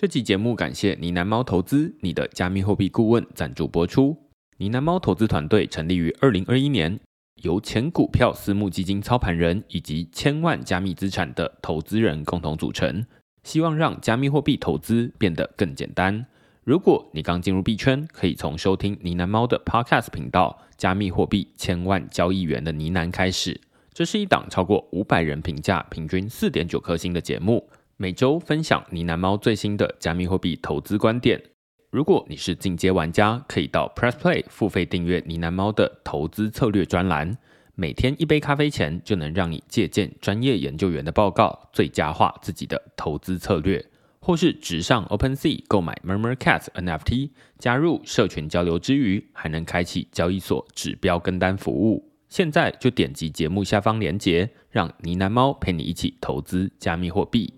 这期节目感谢呢喃猫投资你的加密货币顾问赞助播出。呢喃猫投资团队成立于二零二一年，由前股票私募基金操盘人以及千万加密资产的投资人共同组成，希望让加密货币投资变得更简单。如果你刚进入币圈，可以从收听呢喃猫的 Podcast 频道《加密货币千万交易员的呢喃》开始。这是一档超过五百人评价、平均四点九颗星的节目。每周分享呢喃猫最新的加密货币投资观点。如果你是进阶玩家，可以到 Press Play 付费订阅呢喃猫的投资策略专栏。每天一杯咖啡钱，就能让你借鉴专业研究员的报告，最佳化自己的投资策略。或是直上 OpenSea 购买 Murmur Cat NFT，加入社群交流之余，还能开启交易所指标跟单服务。现在就点击节目下方链接，让呢喃猫陪你一起投资加密货币。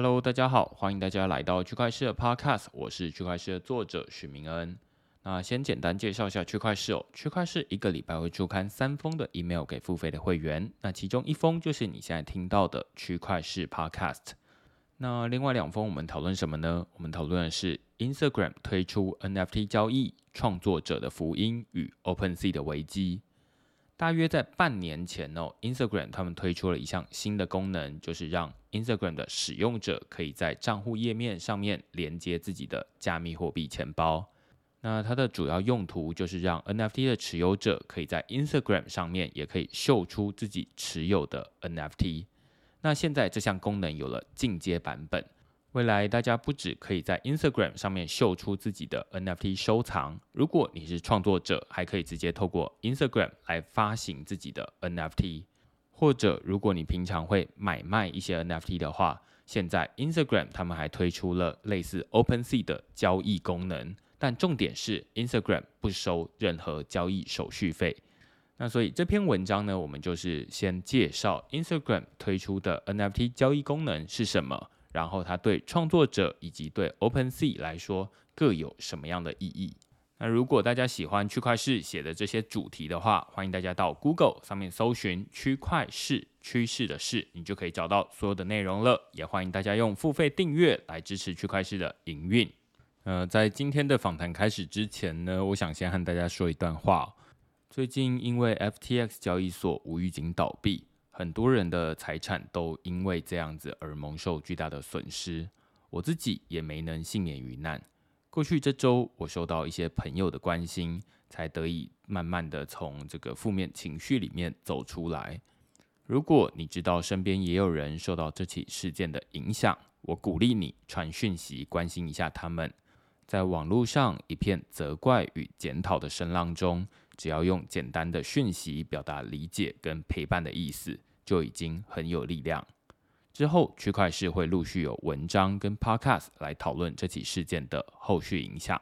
Hello，大家好，欢迎大家来到区块市的 Podcast，我是区块市的作者许明恩。那先简单介绍一下区块市哦，区块市一个礼拜会出刊三封的 email 给付费的会员，那其中一封就是你现在听到的区块市 Podcast。那另外两封我们讨论什么呢？我们讨论的是 Instagram 推出 NFT 交易创作者的福音与 OpenSea 的危机。大约在半年前哦，Instagram 他们推出了一项新的功能，就是让 Instagram 的使用者可以在账户页面上面连接自己的加密货币钱包。那它的主要用途就是让 NFT 的持有者可以在 Instagram 上面也可以秀出自己持有的 NFT。那现在这项功能有了进阶版本。未来大家不止可以在 Instagram 上面秀出自己的 NFT 收藏，如果你是创作者，还可以直接透过 Instagram 来发行自己的 NFT。或者如果你平常会买卖一些 NFT 的话，现在 Instagram 他们还推出了类似 OpenSea 的交易功能，但重点是 Instagram 不收任何交易手续费。那所以这篇文章呢，我们就是先介绍 Instagram 推出的 NFT 交易功能是什么。然后它对创作者以及对 OpenSea 来说各有什么样的意义？那如果大家喜欢区块市写的这些主题的话，欢迎大家到 Google 上面搜寻“区块市趋势的事”，你就可以找到所有的内容了。也欢迎大家用付费订阅来支持区块市的营运。呃，在今天的访谈开始之前呢，我想先和大家说一段话。最近因为 FTX 交易所无预警倒闭。很多人的财产都因为这样子而蒙受巨大的损失，我自己也没能幸免于难。过去这周，我受到一些朋友的关心，才得以慢慢的从这个负面情绪里面走出来。如果你知道身边也有人受到这起事件的影响，我鼓励你传讯息关心一下他们。在网络上一片责怪与检讨的声浪中，只要用简单的讯息表达理解跟陪伴的意思。就已经很有力量。之后，区块市会陆续有文章跟 podcast 来讨论这起事件的后续影响。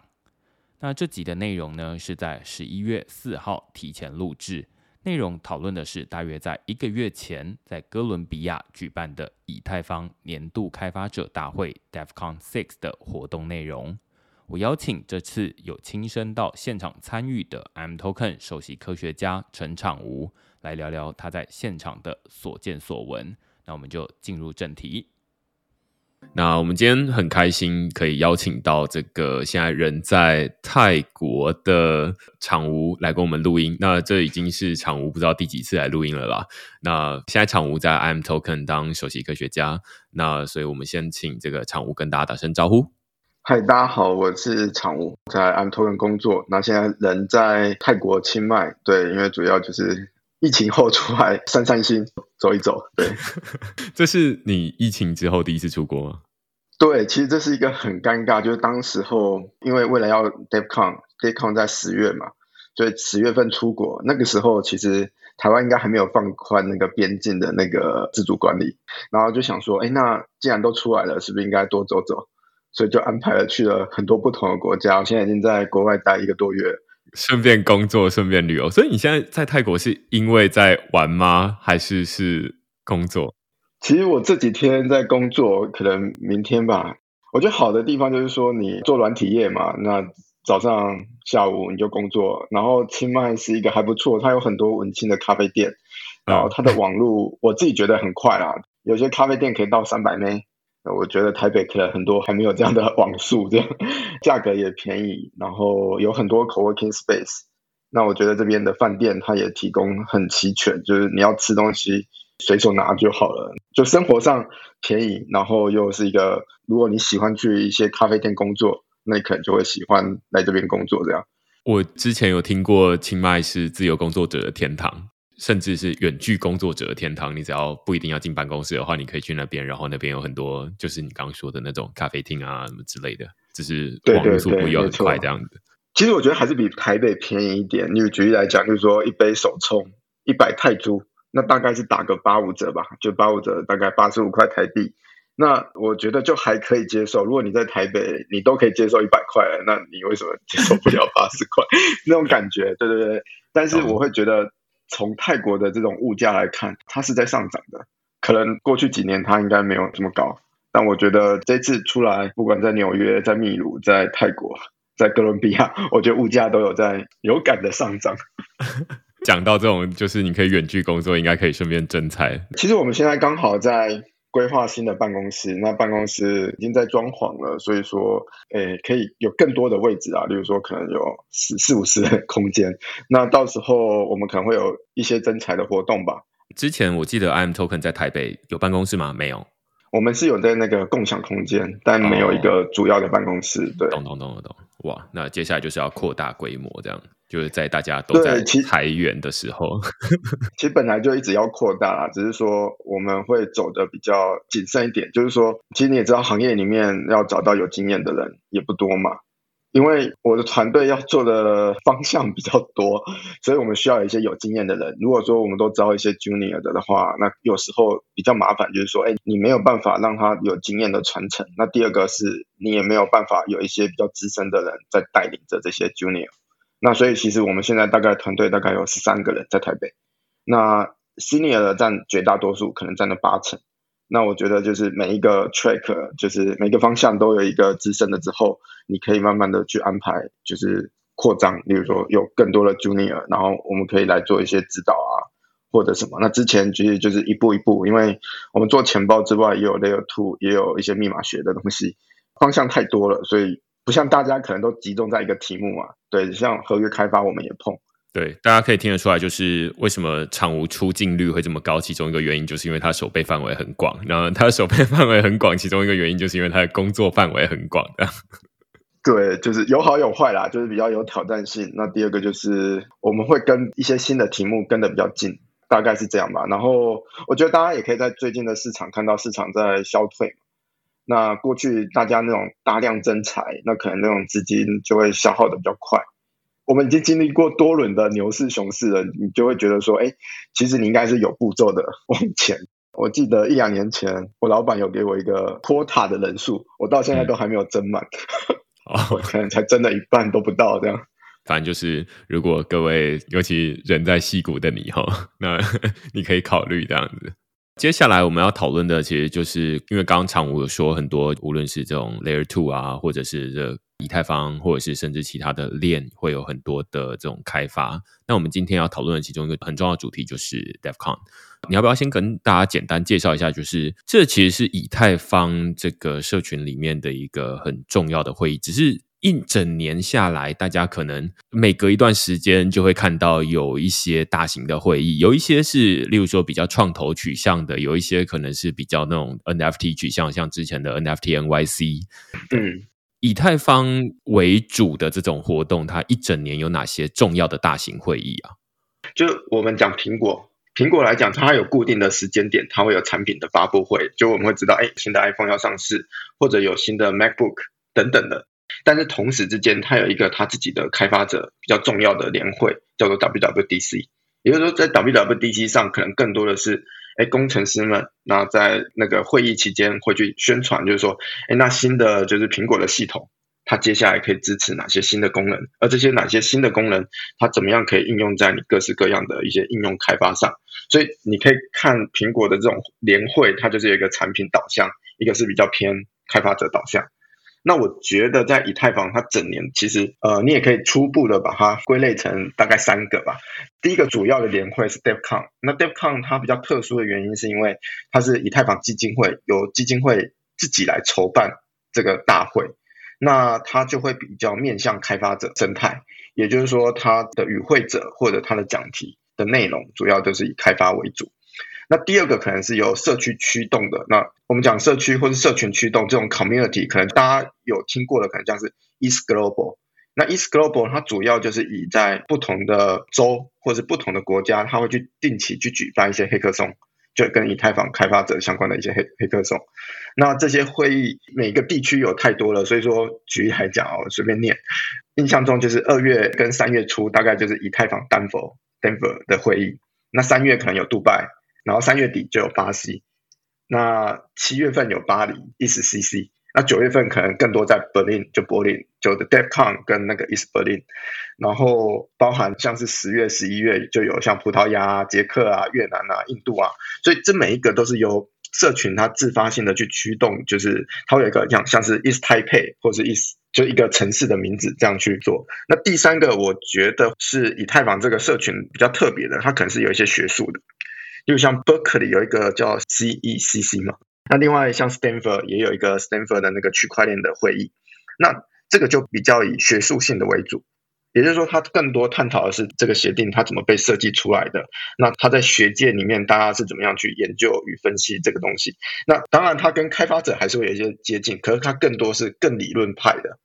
那这集的内容呢，是在十一月四号提前录制，内容讨论的是大约在一个月前在哥伦比亚举办的以太坊年度开发者大会 DevCon Six 的活动内容。我邀请这次有亲身到现场参与的 M Token 首席科学家陈场吴。来聊聊他在现场的所见所闻。那我们就进入正题。那我们今天很开心可以邀请到这个现在人在泰国的场吴来跟我们录音。那这已经是场吴不知道第几次来录音了啦。那现在场吴在 I'm Token 当首席科学家。那所以我们先请这个场吴跟大家打声招呼。嗨，大家好，我是场吴，在 I'm Token 工作。那现在人在泰国清迈。对，因为主要就是。疫情后出来散散心，走一走。对，这是你疫情之后第一次出国吗？对，其实这是一个很尴尬，就是当时候因为为了要 DevCon，DevCon 在十月嘛，所以十月份出国。那个时候其实台湾应该还没有放宽那个边境的那个自主管理，然后就想说，哎，那既然都出来了，是不是应该多走走？所以就安排了去了很多不同的国家。我现在已经在国外待一个多月。顺便工作，顺便旅游，所以你现在在泰国是因为在玩吗？还是是工作？其实我这几天在工作，可能明天吧。我觉得好的地方就是说，你做软体业嘛，那早上、下午你就工作。然后清迈是一个还不错，它有很多文青的咖啡店，然后它的网络我自己觉得很快啦，有些咖啡店可以到三百 m 我觉得台北可能很多还没有这样的网速，这样价格也便宜，然后有很多 co-working space。那我觉得这边的饭店它也提供很齐全，就是你要吃东西随手拿就好了，就生活上便宜，然后又是一个如果你喜欢去一些咖啡店工作，那你可能就会喜欢来这边工作。这样，我之前有听过清迈是自由工作者的天堂。甚至是远距工作者的天堂，你只要不一定要进办公室的话，你可以去那边，然后那边有很多就是你刚刚说的那种咖啡厅啊什么之类的，只是网络速度又很快这样子。其实我觉得还是比台北便宜一点。你举例来讲，就是说一杯手冲一百泰铢，那大概是打个八五折吧，就八五折大概八十五块台币。那我觉得就还可以接受。如果你在台北，你都可以接受一百块，那你为什么接受不了八十块 那种感觉？对对对，但是我会觉得。从泰国的这种物价来看，它是在上涨的。可能过去几年它应该没有这么高，但我觉得这次出来，不管在纽约、在秘鲁、在泰国、在哥伦比亚，我觉得物价都有在有感的上涨。讲到这种，就是你可以远距工作，应该可以顺便征财。其实我们现在刚好在。规划新的办公室，那办公室已经在装潢了，所以说，诶，可以有更多的位置啊，例如说可能有四四五十的空间。那到时候我们可能会有一些增财的活动吧。之前我记得 IM Token 在台北有办公室吗？没有。我们是有在那个共享空间，但没有一个主要的办公室。对，懂懂懂懂懂。哇，那接下来就是要扩大规模，这样就是在大家都在裁员的时候。其实本来就一直要扩大啦，只是说我们会走的比较谨慎一点。就是说，其实你也知道，行业里面要找到有经验的人也不多嘛。因为我的团队要做的方向比较多，所以我们需要一些有经验的人。如果说我们都招一些 junior 的的话，那有时候比较麻烦，就是说，哎，你没有办法让他有经验的传承。那第二个是你也没有办法有一些比较资深的人在带领着这些 junior。那所以其实我们现在大概团队大概有十三个人在台北，那 senior 占绝大多数，可能占了八成。那我觉得就是每一个 track，就是每个方向都有一个资深的之后，你可以慢慢的去安排，就是扩张，例如说有更多的 junior，然后我们可以来做一些指导啊，或者什么。那之前其实就是一步一步，因为我们做钱包之外，也有 layer two，也有一些密码学的东西，方向太多了，所以不像大家可能都集中在一个题目嘛。对，像合约开发我们也碰。对，大家可以听得出来，就是为什么场务出镜率会这么高，其中一个原因就是因为它手背范围很广。然后它手背范围很广，其中一个原因就是因为它的工作范围很广的。对，就是有好有坏啦，就是比较有挑战性。那第二个就是我们会跟一些新的题目跟的比较近，大概是这样吧。然后我觉得大家也可以在最近的市场看到市场在消退。那过去大家那种大量增财，那可能那种资金就会消耗的比较快。我们已经经历过多轮的牛市、熊市了，你就会觉得说，哎，其实你应该是有步骤的 往前。我记得一两年前，我老板有给我一个 quota 的人数，我到现在都还没有增满，哦，可能才增了一半都不到这样。反正就是，如果各位，尤其人在戏谷的你哈，那 你可以考虑这样子。接下来我们要讨论的，其实就是因为刚刚常武有说很多，无论是这种 Layer Two 啊，或者是这。以太坊，或者是甚至其他的链，会有很多的这种开发。那我们今天要讨论的其中一个很重要的主题就是 DevCon。你要不要先跟大家简单介绍一下？就是这其实是以太坊这个社群里面的一个很重要的会议。只是一整年下来，大家可能每隔一段时间就会看到有一些大型的会议，有一些是例如说比较创投取向的，有一些可能是比较那种 NFT 取向，像之前的 NFT NYC。嗯。以太坊为主的这种活动，它一整年有哪些重要的大型会议啊？就我们讲苹果，苹果来讲，它有固定的时间点，它会有产品的发布会，就我们会知道，哎，新的 iPhone 要上市，或者有新的 MacBook 等等的。但是同时之间，它有一个它自己的开发者比较重要的年会，叫做 WWDC。也就是说，在 WWDC 上，可能更多的是。哎，工程师们，那在那个会议期间会去宣传，就是说，哎，那新的就是苹果的系统，它接下来可以支持哪些新的功能？而这些哪些新的功能，它怎么样可以应用在你各式各样的一些应用开发上？所以你可以看苹果的这种年会，它就是有一个产品导向，一个是比较偏开发者导向。那我觉得在以太坊它整年其实呃，你也可以初步的把它归类成大概三个吧。第一个主要的年会是 DevCon，那 DevCon 它比较特殊的原因是因为它是以太坊基金会由基金会自己来筹办这个大会，那它就会比较面向开发者生态，也就是说它的与会者或者它的讲题的内容主要都是以开发为主。那第二个可能是由社区驱动的。那我们讲社区或是社群驱动这种 community，可能大家有听过的，可能像是 East Global。那 East Global 它主要就是以在不同的州或是不同的国家，它会去定期去举办一些黑客松，就跟以太坊开发者相关的一些黑黑客松。那这些会议每个地区有太多了，所以说举例来讲哦，随便念。印象中就是二月跟三月初，大概就是以太坊丹佛 Denver 的会议。那三月可能有杜拜。然后三月底就有巴西，那七月份有巴黎 East CC，那九月份可能更多在 Berlin 就柏林就的 DevCon 跟那个 East Berlin，然后包含像是十月十一月就有像葡萄牙、捷克啊、越南啊、印度啊，所以这每一个都是由社群它自发性的去驱动，就是它会有一个像像是 East Taipei 或是 East 就一个城市的名字这样去做。那第三个我觉得是以太坊这个社群比较特别的，它可能是有一些学术的。就像 Berkeley 有一个叫 CECC 嘛，那另外像 Stanford 也有一个 Stanford 的那个区块链的会议，那这个就比较以学术性的为主，也就是说它更多探讨的是这个协定它怎么被设计出来的，那它在学界里面大家是怎么样去研究与分析这个东西，那当然它跟开发者还是会有一些接近，可是它更多是更理论派的。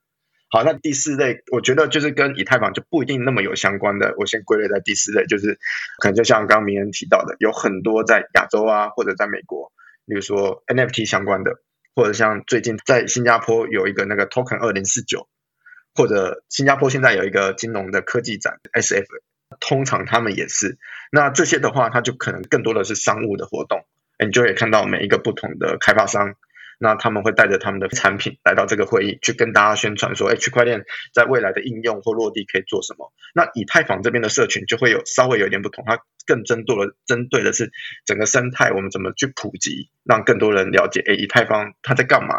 好，那第四类，我觉得就是跟以太坊就不一定那么有相关的。我先归类在第四类，就是可能就像刚刚明恩提到的，有很多在亚洲啊，或者在美国，比如说 NFT 相关的，或者像最近在新加坡有一个那个 Token 二零四九，或者新加坡现在有一个金融的科技展 SF，通常他们也是。那这些的话，它就可能更多的是商务的活动，你就会看到每一个不同的开发商。那他们会带着他们的产品来到这个会议，去跟大家宣传说，哎，区块链在未来的应用或落地可以做什么？那以太坊这边的社群就会有稍微有一点不同，它更针对的针对的是整个生态，我们怎么去普及，让更多人了解，哎，以太坊它在干嘛？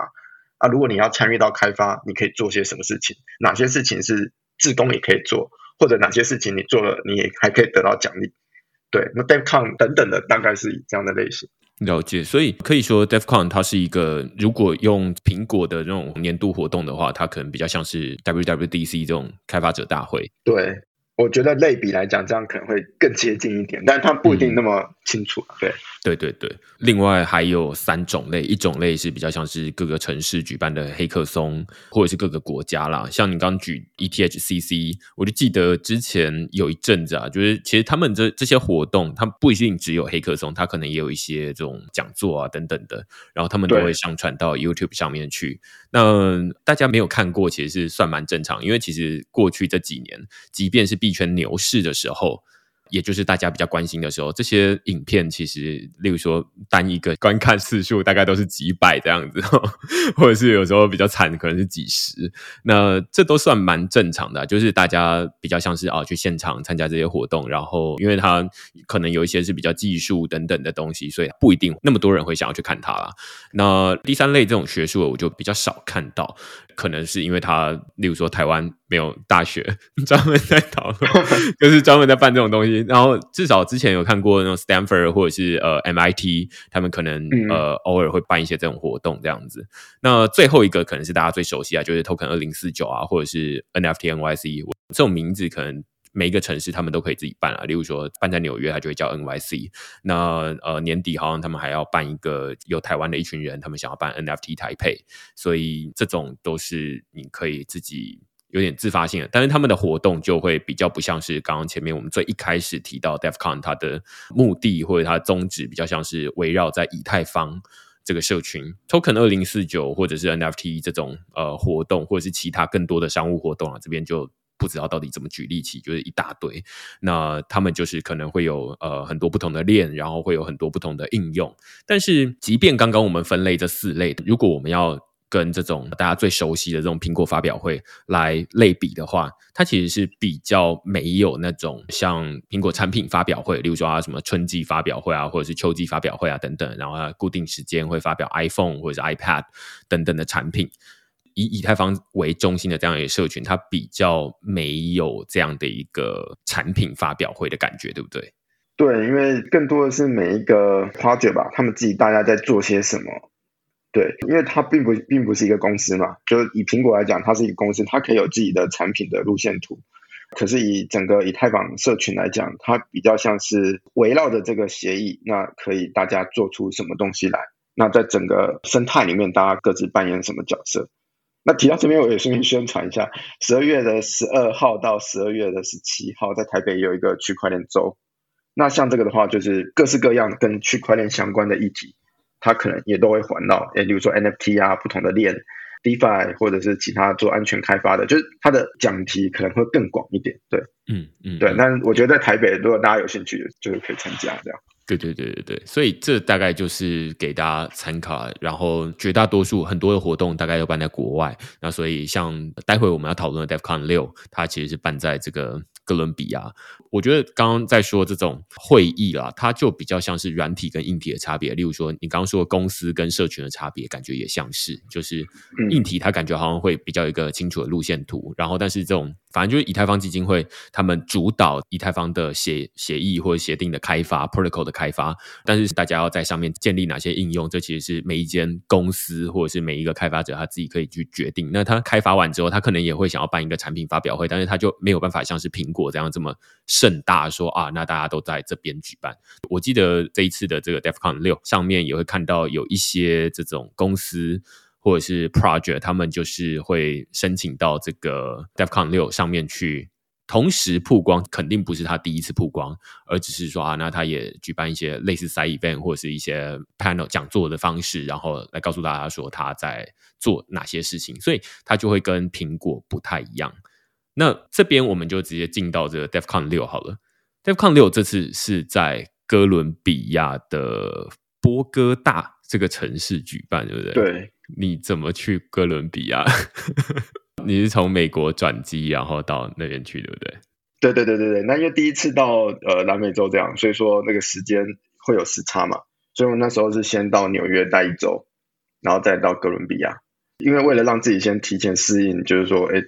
啊，如果你要参与到开发，你可以做些什么事情？哪些事情是自工也可以做，或者哪些事情你做了，你也还可以得到奖励？对，那 DevCon 等等的，大概是以这样的类型。了解，所以可以说，DevCon 它是一个，如果用苹果的这种年度活动的话，它可能比较像是 WWDC 这种开发者大会。对。我觉得类比来讲，这样可能会更接近一点，但是它不一定那么清楚。对，对，对，对。另外还有三种类，一种类是比较像是各个城市举办的黑客松，或者是各个国家啦。像你刚举 ETHCC，我就记得之前有一阵子啊，就是其实他们这这些活动，它不一定只有黑客松，它可能也有一些这种讲座啊等等的，然后他们都会上传到 YouTube 上面去。那大家没有看过，其实是算蛮正常，因为其实过去这几年，即便是币圈牛市的时候。也就是大家比较关心的时候，这些影片其实，例如说单一个观看次数大概都是几百这样子，或者是有时候比较惨，可能是几十。那这都算蛮正常的，就是大家比较像是啊去现场参加这些活动，然后因为它可能有一些是比较技术等等的东西，所以不一定那么多人会想要去看它啦。那第三类这种学术，我就比较少看到。可能是因为它，例如说台湾没有大学 专门在讨论，就是专门在办这种东西。然后至少之前有看过那种 Stanford 或者是呃 MIT，他们可能呃偶尔会办一些这种活动这样子。那最后一个可能是大家最熟悉啊，就是 Token 二零四九啊，或者是 NFT NYC 这种名字可能。每一个城市他们都可以自己办啊，例如说办在纽约，它就会叫 NYC。那呃年底好像他们还要办一个有台湾的一群人，他们想要办 NFT 台配，所以这种都是你可以自己有点自发性的，但是他们的活动就会比较不像是刚刚前面我们最一开始提到 DevCon 它的目的或者它的宗旨，比较像是围绕在以太坊这个社群 Token 二零四九或者是 NFT 这种呃活动，或者是其他更多的商务活动啊，这边就。不知道到底怎么举例起，就是一大堆。那他们就是可能会有呃很多不同的链，然后会有很多不同的应用。但是，即便刚刚我们分类这四类，如果我们要跟这种大家最熟悉的这种苹果发表会来类比的话，它其实是比较没有那种像苹果产品发表会，例如说啊什么春季发表会啊，或者是秋季发表会啊等等，然后固定时间会发表 iPhone 或者是 iPad 等等的产品。以以太坊为中心的这样一个社群，它比较没有这样的一个产品发表会的感觉，对不对？对，因为更多的是每一个 project 吧，他们自己大家在做些什么。对，因为它并不并不是一个公司嘛，就以苹果来讲，它是一个公司，它可以有自己的产品的路线图。可是以整个以太坊社群来讲，它比较像是围绕着这个协议，那可以大家做出什么东西来？那在整个生态里面，大家各自扮演什么角色？那提到这边，我也顺便宣传一下，十二月的十二号到十二月的十七号，在台北有一个区块链周。那像这个的话，就是各式各样跟区块链相关的议题。它可能也都会环绕，诶，比如说 NFT 啊，不同的链，DeFi 或者是其他做安全开发的，就是它的讲题可能会更广一点，对，嗯嗯，对。那我觉得在台北，如果大家有兴趣，就是可以参加这样。对对对对对，所以这大概就是给大家参考。然后绝大多数很多的活动大概都办在国外，那所以像待会我们要讨论的 DevCon 六，它其实是办在这个。哥伦比亚，我觉得刚刚在说这种会议啦，它就比较像是软体跟硬体的差别。例如说，你刚刚说公司跟社群的差别，感觉也像是，就是硬体它感觉好像会比较一个清楚的路线图，然后但是这种。反正就是以太坊基金会，他们主导以太坊的协协议或者协定的开发，protocol 的开发。但是大家要在上面建立哪些应用，这其实是每一间公司或者是每一个开发者他自己可以去决定。那他开发完之后，他可能也会想要办一个产品发表会，但是他就没有办法像是苹果我这样这么盛大，说啊，那大家都在这边举办。我记得这一次的这个 DevCon 六上面也会看到有一些这种公司。或者是 project，他们就是会申请到这个 DevCon 六上面去，同时曝光，肯定不是他第一次曝光，而只是说啊，那他也举办一些类似 side event 或者是一些 panel 讲座的方式，然后来告诉大家说他在做哪些事情，所以他就会跟苹果不太一样。那这边我们就直接进到这个 DevCon 六好了，DevCon 六这次是在哥伦比亚的波哥大这个城市举办，对不对？对。你怎么去哥伦比亚？你是从美国转机，然后到那边去，对不对？对对对对对。那因为第一次到呃南美洲这样，所以说那个时间会有时差嘛，所以我那时候是先到纽约待一周，然后再到哥伦比亚。因为为了让自己先提前适应，就是说，哎，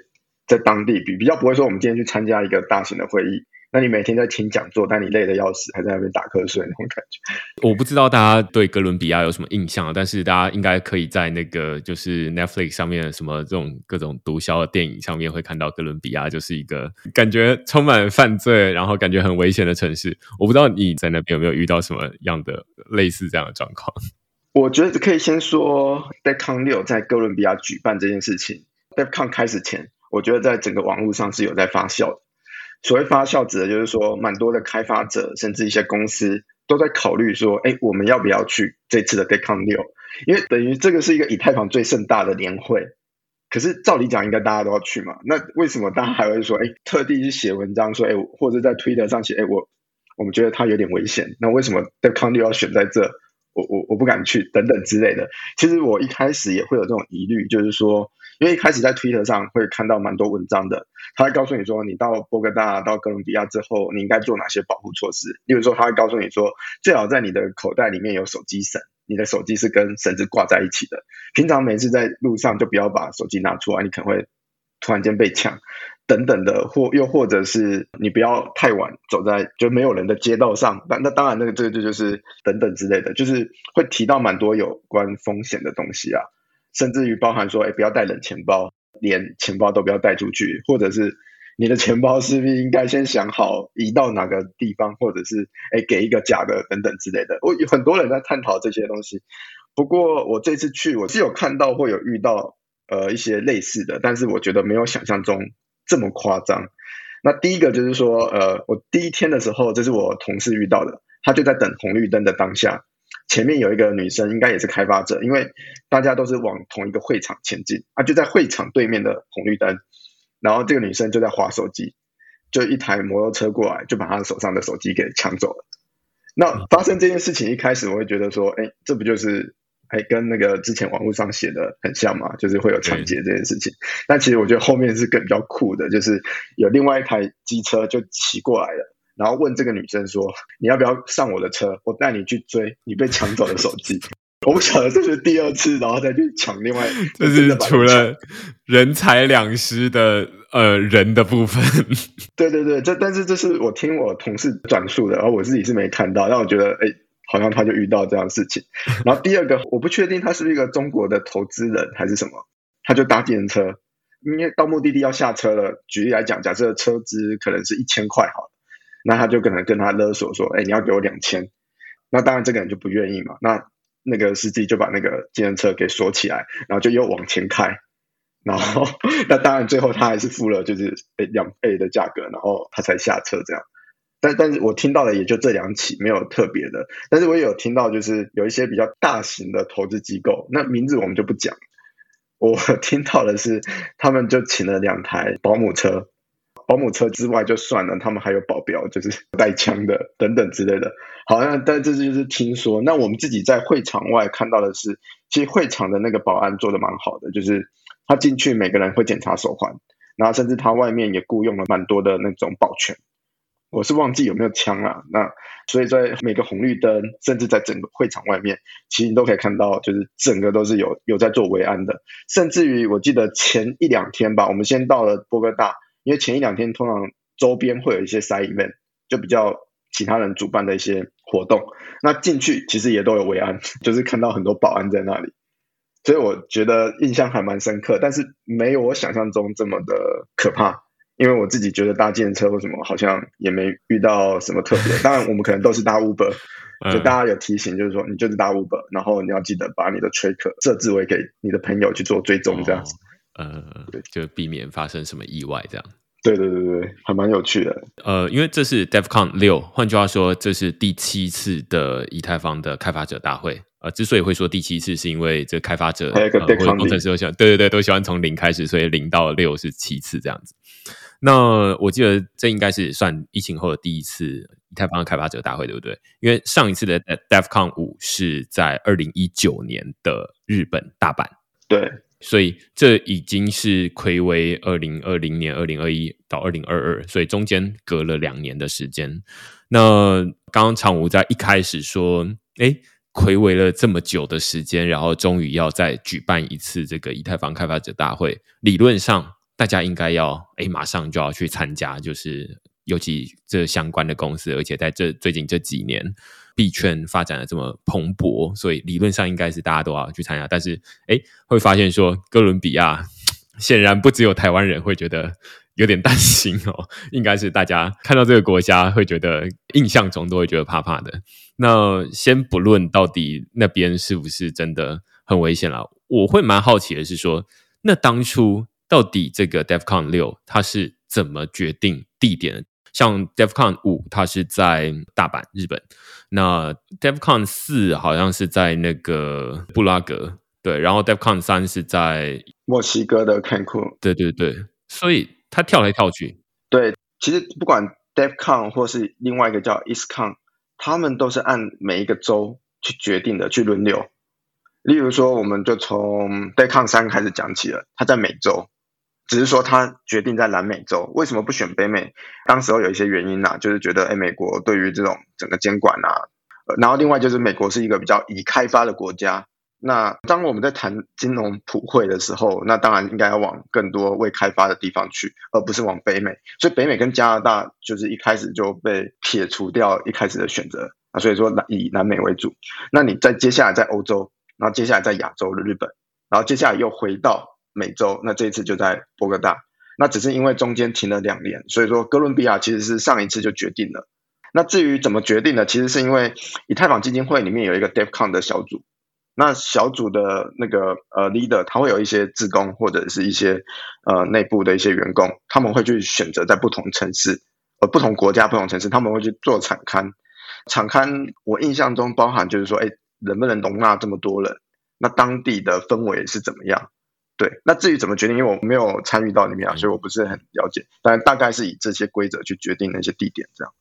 在当地比比较不会说我们今天去参加一个大型的会议。那你每天在听讲座，但你累得要死，还在那边打瞌睡那种感觉。我不知道大家对哥伦比亚有什么印象，但是大家应该可以在那个就是 Netflix 上面什么这种各种毒枭的电影上面会看到哥伦比亚就是一个感觉充满犯罪，然后感觉很危险的城市。我不知道你在那边有没有遇到什么样的类似这样的状况。我觉得可以先说 DevCon 六在哥伦比亚举办这件事情。DevCon 开始前，我觉得在整个网络上是有在发酵的。所谓发酵指的就是说，蛮多的开发者甚至一些公司都在考虑说，哎，我们要不要去这次的 Decon 六？因为等于这个是一个以太坊最盛大的年会。可是照理讲，应该大家都要去嘛？那为什么大家还会说，哎，特地去写文章说，哎，或者在推特上写，哎，我我们觉得它有点危险。那为什么 Decon 六要选在这？我我我不敢去，等等之类的。其实我一开始也会有这种疑虑，就是说。因为一开始在推特上会看到蛮多文章的，他会告诉你说，你到波哥大、到哥伦比亚之后，你应该做哪些保护措施。例如说，他会告诉你说，最好在你的口袋里面有手机绳，你的手机是跟绳子挂在一起的。平常每次在路上就不要把手机拿出来，你可能会突然间被抢，等等的，或又或者是你不要太晚走在就没有人的街道上。那那当然，那个这个这就是等等之类的，就是会提到蛮多有关风险的东西啊。甚至于包含说，哎，不要带冷钱包，连钱包都不要带出去，或者是你的钱包是不是应该先想好移到哪个地方，或者是哎给一个假的等等之类的。我有很多人在探讨这些东西。不过我这次去，我是有看到或有遇到呃一些类似的，但是我觉得没有想象中这么夸张。那第一个就是说，呃，我第一天的时候，这是我同事遇到的，他就在等红绿灯的当下。前面有一个女生，应该也是开发者，因为大家都是往同一个会场前进啊，就在会场对面的红绿灯，然后这个女生就在划手机，就一台摩托车过来，就把她手上的手机给抢走了。那发生这件事情一开始，我会觉得说，哎，这不就是哎跟那个之前网络上写的很像嘛，就是会有抢劫这件事情。但其实我觉得后面是更比较酷的，就是有另外一台机车就骑过来了。然后问这个女生说：“你要不要上我的车？我带你去追你被抢走的手机。”我不晓得这是第二次，然后再去抢另外，就是除了人财两失的呃人的部分。对对对，这但是这是我听我同事转述的，然后我自己是没看到，让我觉得哎，好像他就遇到这样的事情。然后第二个，我不确定他是一个中国的投资人还是什么，他就搭电车，因为到目的地要下车了。举例来讲，假设车资可能是一千块好，那他就可能跟他勒索说，哎，你要给我两千。那当然这个人就不愿意嘛，那。那个司机就把那个计程车给锁起来，然后就又往前开，然后 那当然最后他还是付了就是两倍的价格，然后他才下车这样。但但是我听到的也就这两起，没有特别的。但是我也有听到就是有一些比较大型的投资机构，那名字我们就不讲。我听到的是他们就请了两台保姆车。保姆车之外就算了，他们还有保镖，就是带枪的等等之类的。好，像但这就是听说。那我们自己在会场外看到的是，其实会场的那个保安做的蛮好的，就是他进去每个人会检查手环，然后甚至他外面也雇佣了蛮多的那种保全。我是忘记有没有枪了。那所以在每个红绿灯，甚至在整个会场外面，其实你都可以看到，就是整个都是有有在做维安的。甚至于我记得前一两天吧，我们先到了波哥大。因为前一两天通常周边会有一些 side event，就比较其他人主办的一些活动，那进去其实也都有维安，就是看到很多保安在那里，所以我觉得印象还蛮深刻，但是没有我想象中这么的可怕。因为我自己觉得搭建车或什么好像也没遇到什么特别，当然我们可能都是搭 Uber，就大家有提醒，就是说你就是搭 Uber，然后你要记得把你的 tracker 设置为给你的朋友去做追踪这样子。呃，就避免发生什么意外，这样。对对对对，还蛮有趣的。呃，因为这是 DevCon 六，换句话说，这是第七次的以太坊的开发者大会。呃，之所以会说第七次，是因为这开发者或者工程师都喜欢，对对对，都喜欢从零开始，所以零到六是七次这样子。那我记得这应该是算疫情后的第一次以太坊的开发者大会，对不对？因为上一次的 DevCon 五是在二零一九年的日本大阪。对。所以这已经是暌违二零二零年、二零二一到二零二二，所以中间隔了两年的时间。那刚刚常武在一开始说，哎，暌违了这么久的时间，然后终于要再举办一次这个以太坊开发者大会，理论上大家应该要哎马上就要去参加，就是尤其这相关的公司，而且在这最近这几年。币圈发展的这么蓬勃，所以理论上应该是大家都要去参加。但是，哎，会发现说哥伦比亚显然不只有台湾人会觉得有点担心哦，应该是大家看到这个国家会觉得印象中都会觉得怕怕的。那先不论到底那边是不是真的很危险了，我会蛮好奇的是说，那当初到底这个 DevCon 六它是怎么决定地点？像 DevCon 五，它是在大阪，日本。那 DevCon 四好像是在那个布拉格，对。然后 DevCon 三是在墨西哥的 Cancun，对对对。所以它跳来跳去。对，其实不管 DevCon 或是另外一个叫 EastCon，他们都是按每一个州去决定的，去轮流。例如说，我们就从 DevCon 三开始讲起了，它在美洲。只是说他决定在南美洲，为什么不选北美？当时候有一些原因呐，就是觉得哎，美国对于这种整个监管啊，然后另外就是美国是一个比较已开发的国家。那当我们在谈金融普惠的时候，那当然应该要往更多未开发的地方去，而不是往北美。所以北美跟加拿大就是一开始就被撇除掉一开始的选择啊，所以说以南美为主。那你在接下来在欧洲，然后接下来在亚洲的日本，然后接下来又回到。美洲，那这一次就在波哥大，那只是因为中间停了两年，所以说哥伦比亚其实是上一次就决定了。那至于怎么决定的，其实是因为以太坊基金会里面有一个 DevCon 的小组，那小组的那个呃 leader 他会有一些职工或者是一些呃内部的一些员工，他们会去选择在不同城市呃不同国家不同城市，他们会去做场刊。场刊我印象中包含就是说，哎，能不能容纳这么多人？那当地的氛围是怎么样？对，那至于怎么决定，因为我没有参与到里面啊，所以我不是很了解。但大概是以这些规则去决定那些地点，这样。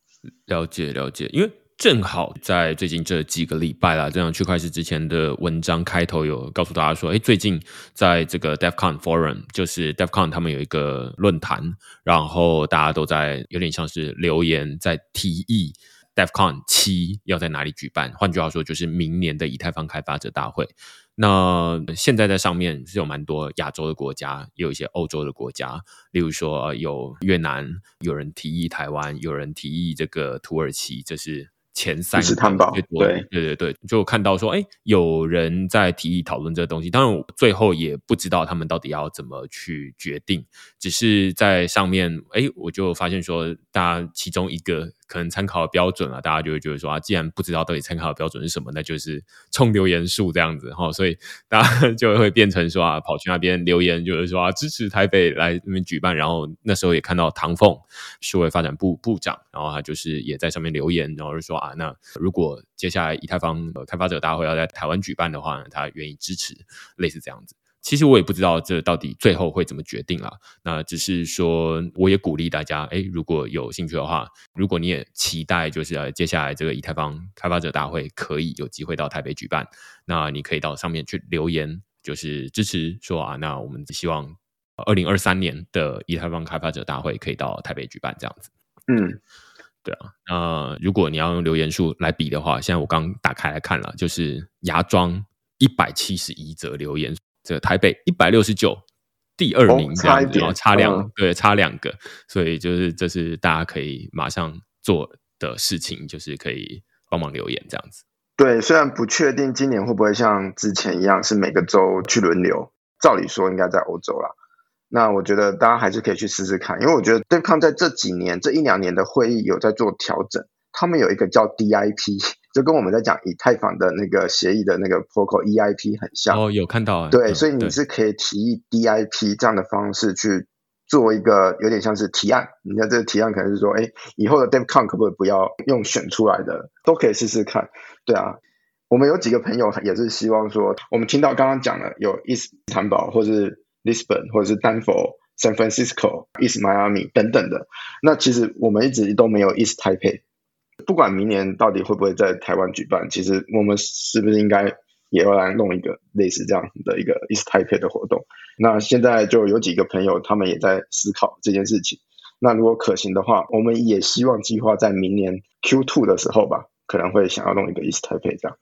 了解了解，因为正好在最近这几个礼拜啦，这样区块链之前的文章开头有告诉大家说，哎，最近在这个 DevCon Forum，就是 DevCon 他们有一个论坛，然后大家都在有点像是留言，在提议 DefCon 七要在哪里举办。换句话说，就是明年的以太坊开发者大会。那现在在上面是有蛮多亚洲的国家，也有一些欧洲的国家，例如说有越南，有人提议台湾，有人提议这个土耳其，这是。前三是探宝，对对对对，就看到说，哎，有人在提议讨论这个东西，当然我最后也不知道他们到底要怎么去决定，只是在上面，哎，我就发现说，大家其中一个。可能参考的标准啊，大家就会觉得说啊，既然不知道到底参考的标准是什么，那就是冲留言数这样子哈，所以大家 就会变成说啊，跑去那边留言，就是说啊，支持台北来那边举办。然后那时候也看到唐凤数位发展部部长，然后他就是也在上面留言，然后就说啊，那如果接下来以太坊开发者大会要在台湾举办的话，他愿意支持，类似这样子。其实我也不知道这到底最后会怎么决定了。那只是说，我也鼓励大家，哎，如果有兴趣的话，如果你也期待，就是呃，接下来这个以太坊开发者大会可以有机会到台北举办，那你可以到上面去留言，就是支持说啊，那我们希望二零二三年的以太坊开发者大会可以到台北举办这样子。嗯，对啊。那如果你要用留言数来比的话，现在我刚打开来看了，就是牙庄一百七十一则留言。这台北一百六十九，第二名这样子，差两对差两个，所以就是这是大家可以马上做的事情，就是可以帮忙留言这样子。对，虽然不确定今年会不会像之前一样是每个州去轮流，照理说应该在欧洲啦。那我觉得大家还是可以去试试看，因为我觉得 e o n 在这几年这一两年的会议有在做调整，他们有一个叫 DIP。就跟我们在讲以太坊的那个协议的那个 protocol EIP 很像哦，有看到啊。对，所以你是可以提议 DIP 这样的方式去做一个有点像是提案。你看这个提案可能是说，哎，以后的 DevCon 可不可以不要用选出来的，都可以试试看。对啊，我们有几个朋友也是希望说，我们听到刚刚讲了有 East 坦堡，或是 Lisbon，或者是丹佛、San Francisco、East Miami 等等的。那其实我们一直都没有 East Taipei。不管明年到底会不会在台湾举办，其实我们是不是应该也要来弄一个类似这样的一个 East Taipei 的活动？那现在就有几个朋友，他们也在思考这件事情。那如果可行的话，我们也希望计划在明年 Q two 的时候吧，可能会想要弄一个 East Taipei 这样。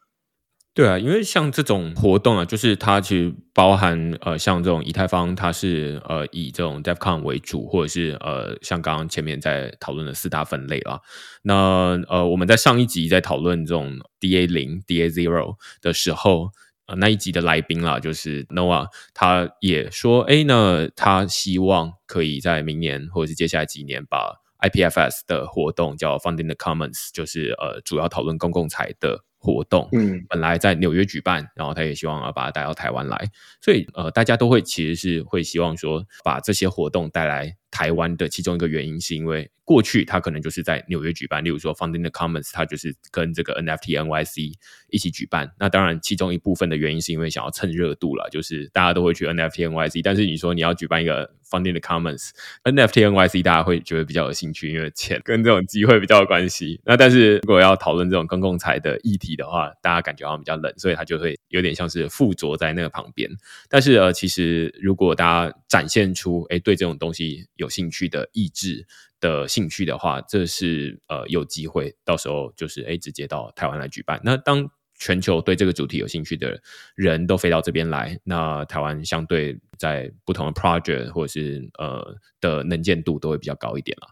对啊，因为像这种活动啊，就是它其实包含呃，像这种以太坊，它是呃以这种 DevCon 为主，或者是呃像刚刚前面在讨论的四大分类啦。那呃我们在上一集在讨论这种 DA 零、DA zero 的时候，呃那一集的来宾啦，就是 Noah，他也说，哎，那他希望可以在明年或者是接下来几年把 IPFS 的活动叫 Funding the Commons，就是呃主要讨论公共财的。活动，嗯，本来在纽约举办，然后他也希望要把它带到台湾来，所以呃，大家都会其实是会希望说把这些活动带来。台湾的其中一个原因是因为过去他可能就是在纽约举办，例如说 Funding the Commons，他就是跟这个 NFT NYC 一起举办。那当然，其中一部分的原因是因为想要蹭热度了，就是大家都会去 NFT NYC。但是你说你要举办一个 Funding the Commons，NFT NYC 大家会觉得比较有兴趣，因为钱跟这种机会比较有关系。那但是如果要讨论这种公共财的议题的话，大家感觉好像比较冷，所以它就会有点像是附着在那个旁边。但是呃，其实如果大家展现出哎对这种东西。有兴趣的意志的兴趣的话，这是呃有机会，到时候就是哎直接到台湾来举办。那当全球对这个主题有兴趣的人都飞到这边来，那台湾相对在不同的 project 或者是呃的能见度都会比较高一点了。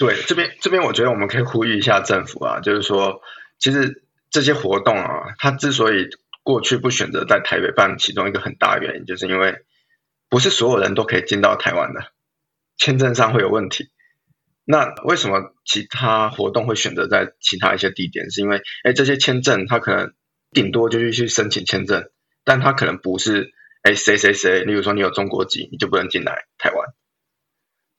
对，这边这边我觉得我们可以呼吁一下政府啊，就是说，其实这些活动啊，它之所以过去不选择在台北办，其中一个很大原因，就是因为不是所有人都可以进到台湾的。签证上会有问题，那为什么其他活动会选择在其他一些地点？是因为，哎，这些签证他可能顶多就是去申请签证，但他可能不是，哎，谁谁谁，例如说你有中国籍，你就不能进来台湾。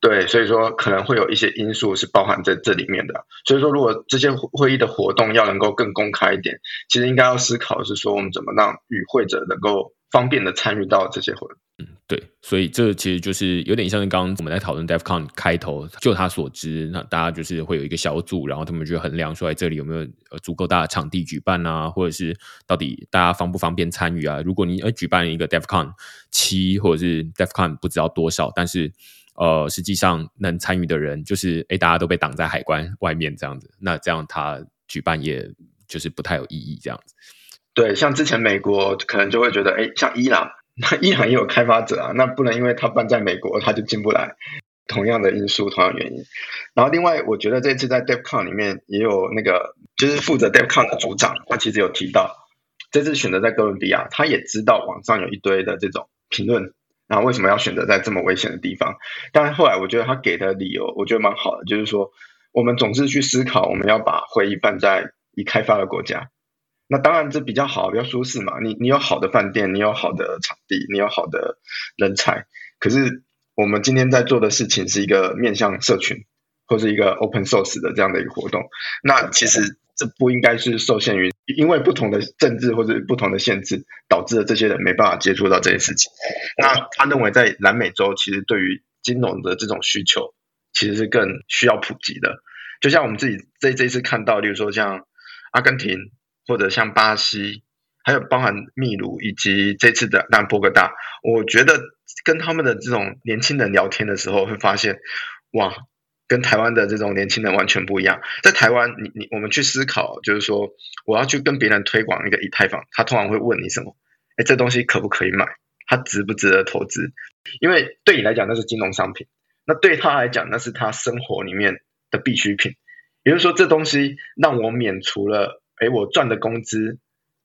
对，所以说可能会有一些因素是包含在这里面的。所以说，如果这些会议的活动要能够更公开一点，其实应该要思考是说，我们怎么让与会者能够方便的参与到这些活动。嗯，对，所以这其实就是有点像是刚刚我们在讨论 DevCon 开头，就他所知，那大家就是会有一个小组，然后他们就衡量出来这里有没有足够大的场地举办啊，或者是到底大家方不方便参与啊？如果你呃举办一个 DevCon 七或者是 DevCon 不知道多少，但是呃，实际上能参与的人就是哎，大家都被挡在海关外面这样子，那这样他举办也就是不太有意义这样子。对，像之前美国可能就会觉得，哎，像伊朗，那伊朗也有开发者啊，那不能因为他办在美国他就进不来。同样的因素，同样原因。然后另外，我觉得这次在 DevCon 里面也有那个，就是负责 DevCon 的组长，他其实有提到，这次选择在哥伦比亚，他也知道网上有一堆的这种评论，然后为什么要选择在这么危险的地方？但后来我觉得他给的理由，我觉得蛮好的，就是说，我们总是去思考，我们要把会议办在已开发的国家，那当然这比较好，比较舒适嘛。你你有好的饭店，你有好的场地，你有好的人才，可是。我们今天在做的事情是一个面向社群，或是一个 open source 的这样的一个活动。那其实这不应该是受限于因为不同的政治或者不同的限制，导致了这些人没办法接触到这些事情。那他认为在南美洲，其实对于金融的这种需求，其实是更需要普及的。就像我们自己这这一次看到，例如说像阿根廷或者像巴西。还有包含秘鲁以及这次的南波哥大，我觉得跟他们的这种年轻人聊天的时候，会发现，哇，跟台湾的这种年轻人完全不一样。在台湾，你你我们去思考，就是说我要去跟别人推广一个以太坊，他通常会问你什么？哎，这东西可不可以买？它值不值得投资？因为对你来讲那是金融商品，那对他来讲那是他生活里面的必需品。也就是说，这东西让我免除了，哎，我赚的工资。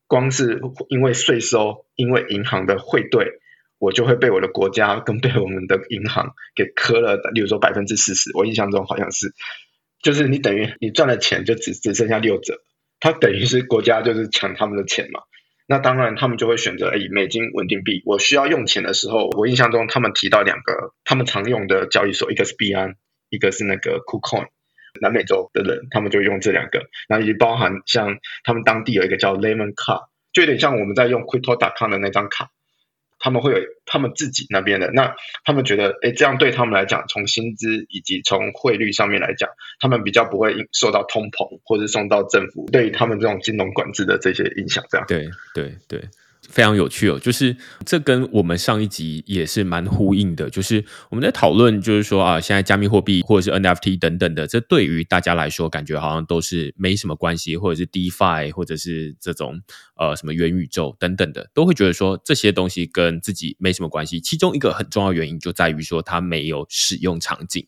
光是因为税收，因为银行的汇兑，我就会被我的国家跟被我们的银行给磕了。例如说百分之四十，我印象中好像是，就是你等于你赚的钱就只只剩下六折，它等于是国家就是抢他们的钱嘛。那当然他们就会选择以美金稳定币。我需要用钱的时候，我印象中他们提到两个他们常用的交易所，一个是币安，一个是那个 KuCoin。南美洲的人，他们就用这两个，然后也包含像他们当地有一个叫 Lemon Card，就有点像我们在用 Crypto.com 的那张卡，他们会有他们自己那边的，那他们觉得，哎，这样对他们来讲，从薪资以及从汇率上面来讲，他们比较不会受到通膨或者受到政府对于他们这种金融管制的这些影响，这样。对对对。非常有趣哦，就是这跟我们上一集也是蛮呼应的，就是我们在讨论，就是说啊，现在加密货币或者是 NFT 等等的，这对于大家来说，感觉好像都是没什么关系，或者是 DeFi，或者是这种呃什么元宇宙等等的，都会觉得说这些东西跟自己没什么关系。其中一个很重要原因就在于说它没有使用场景。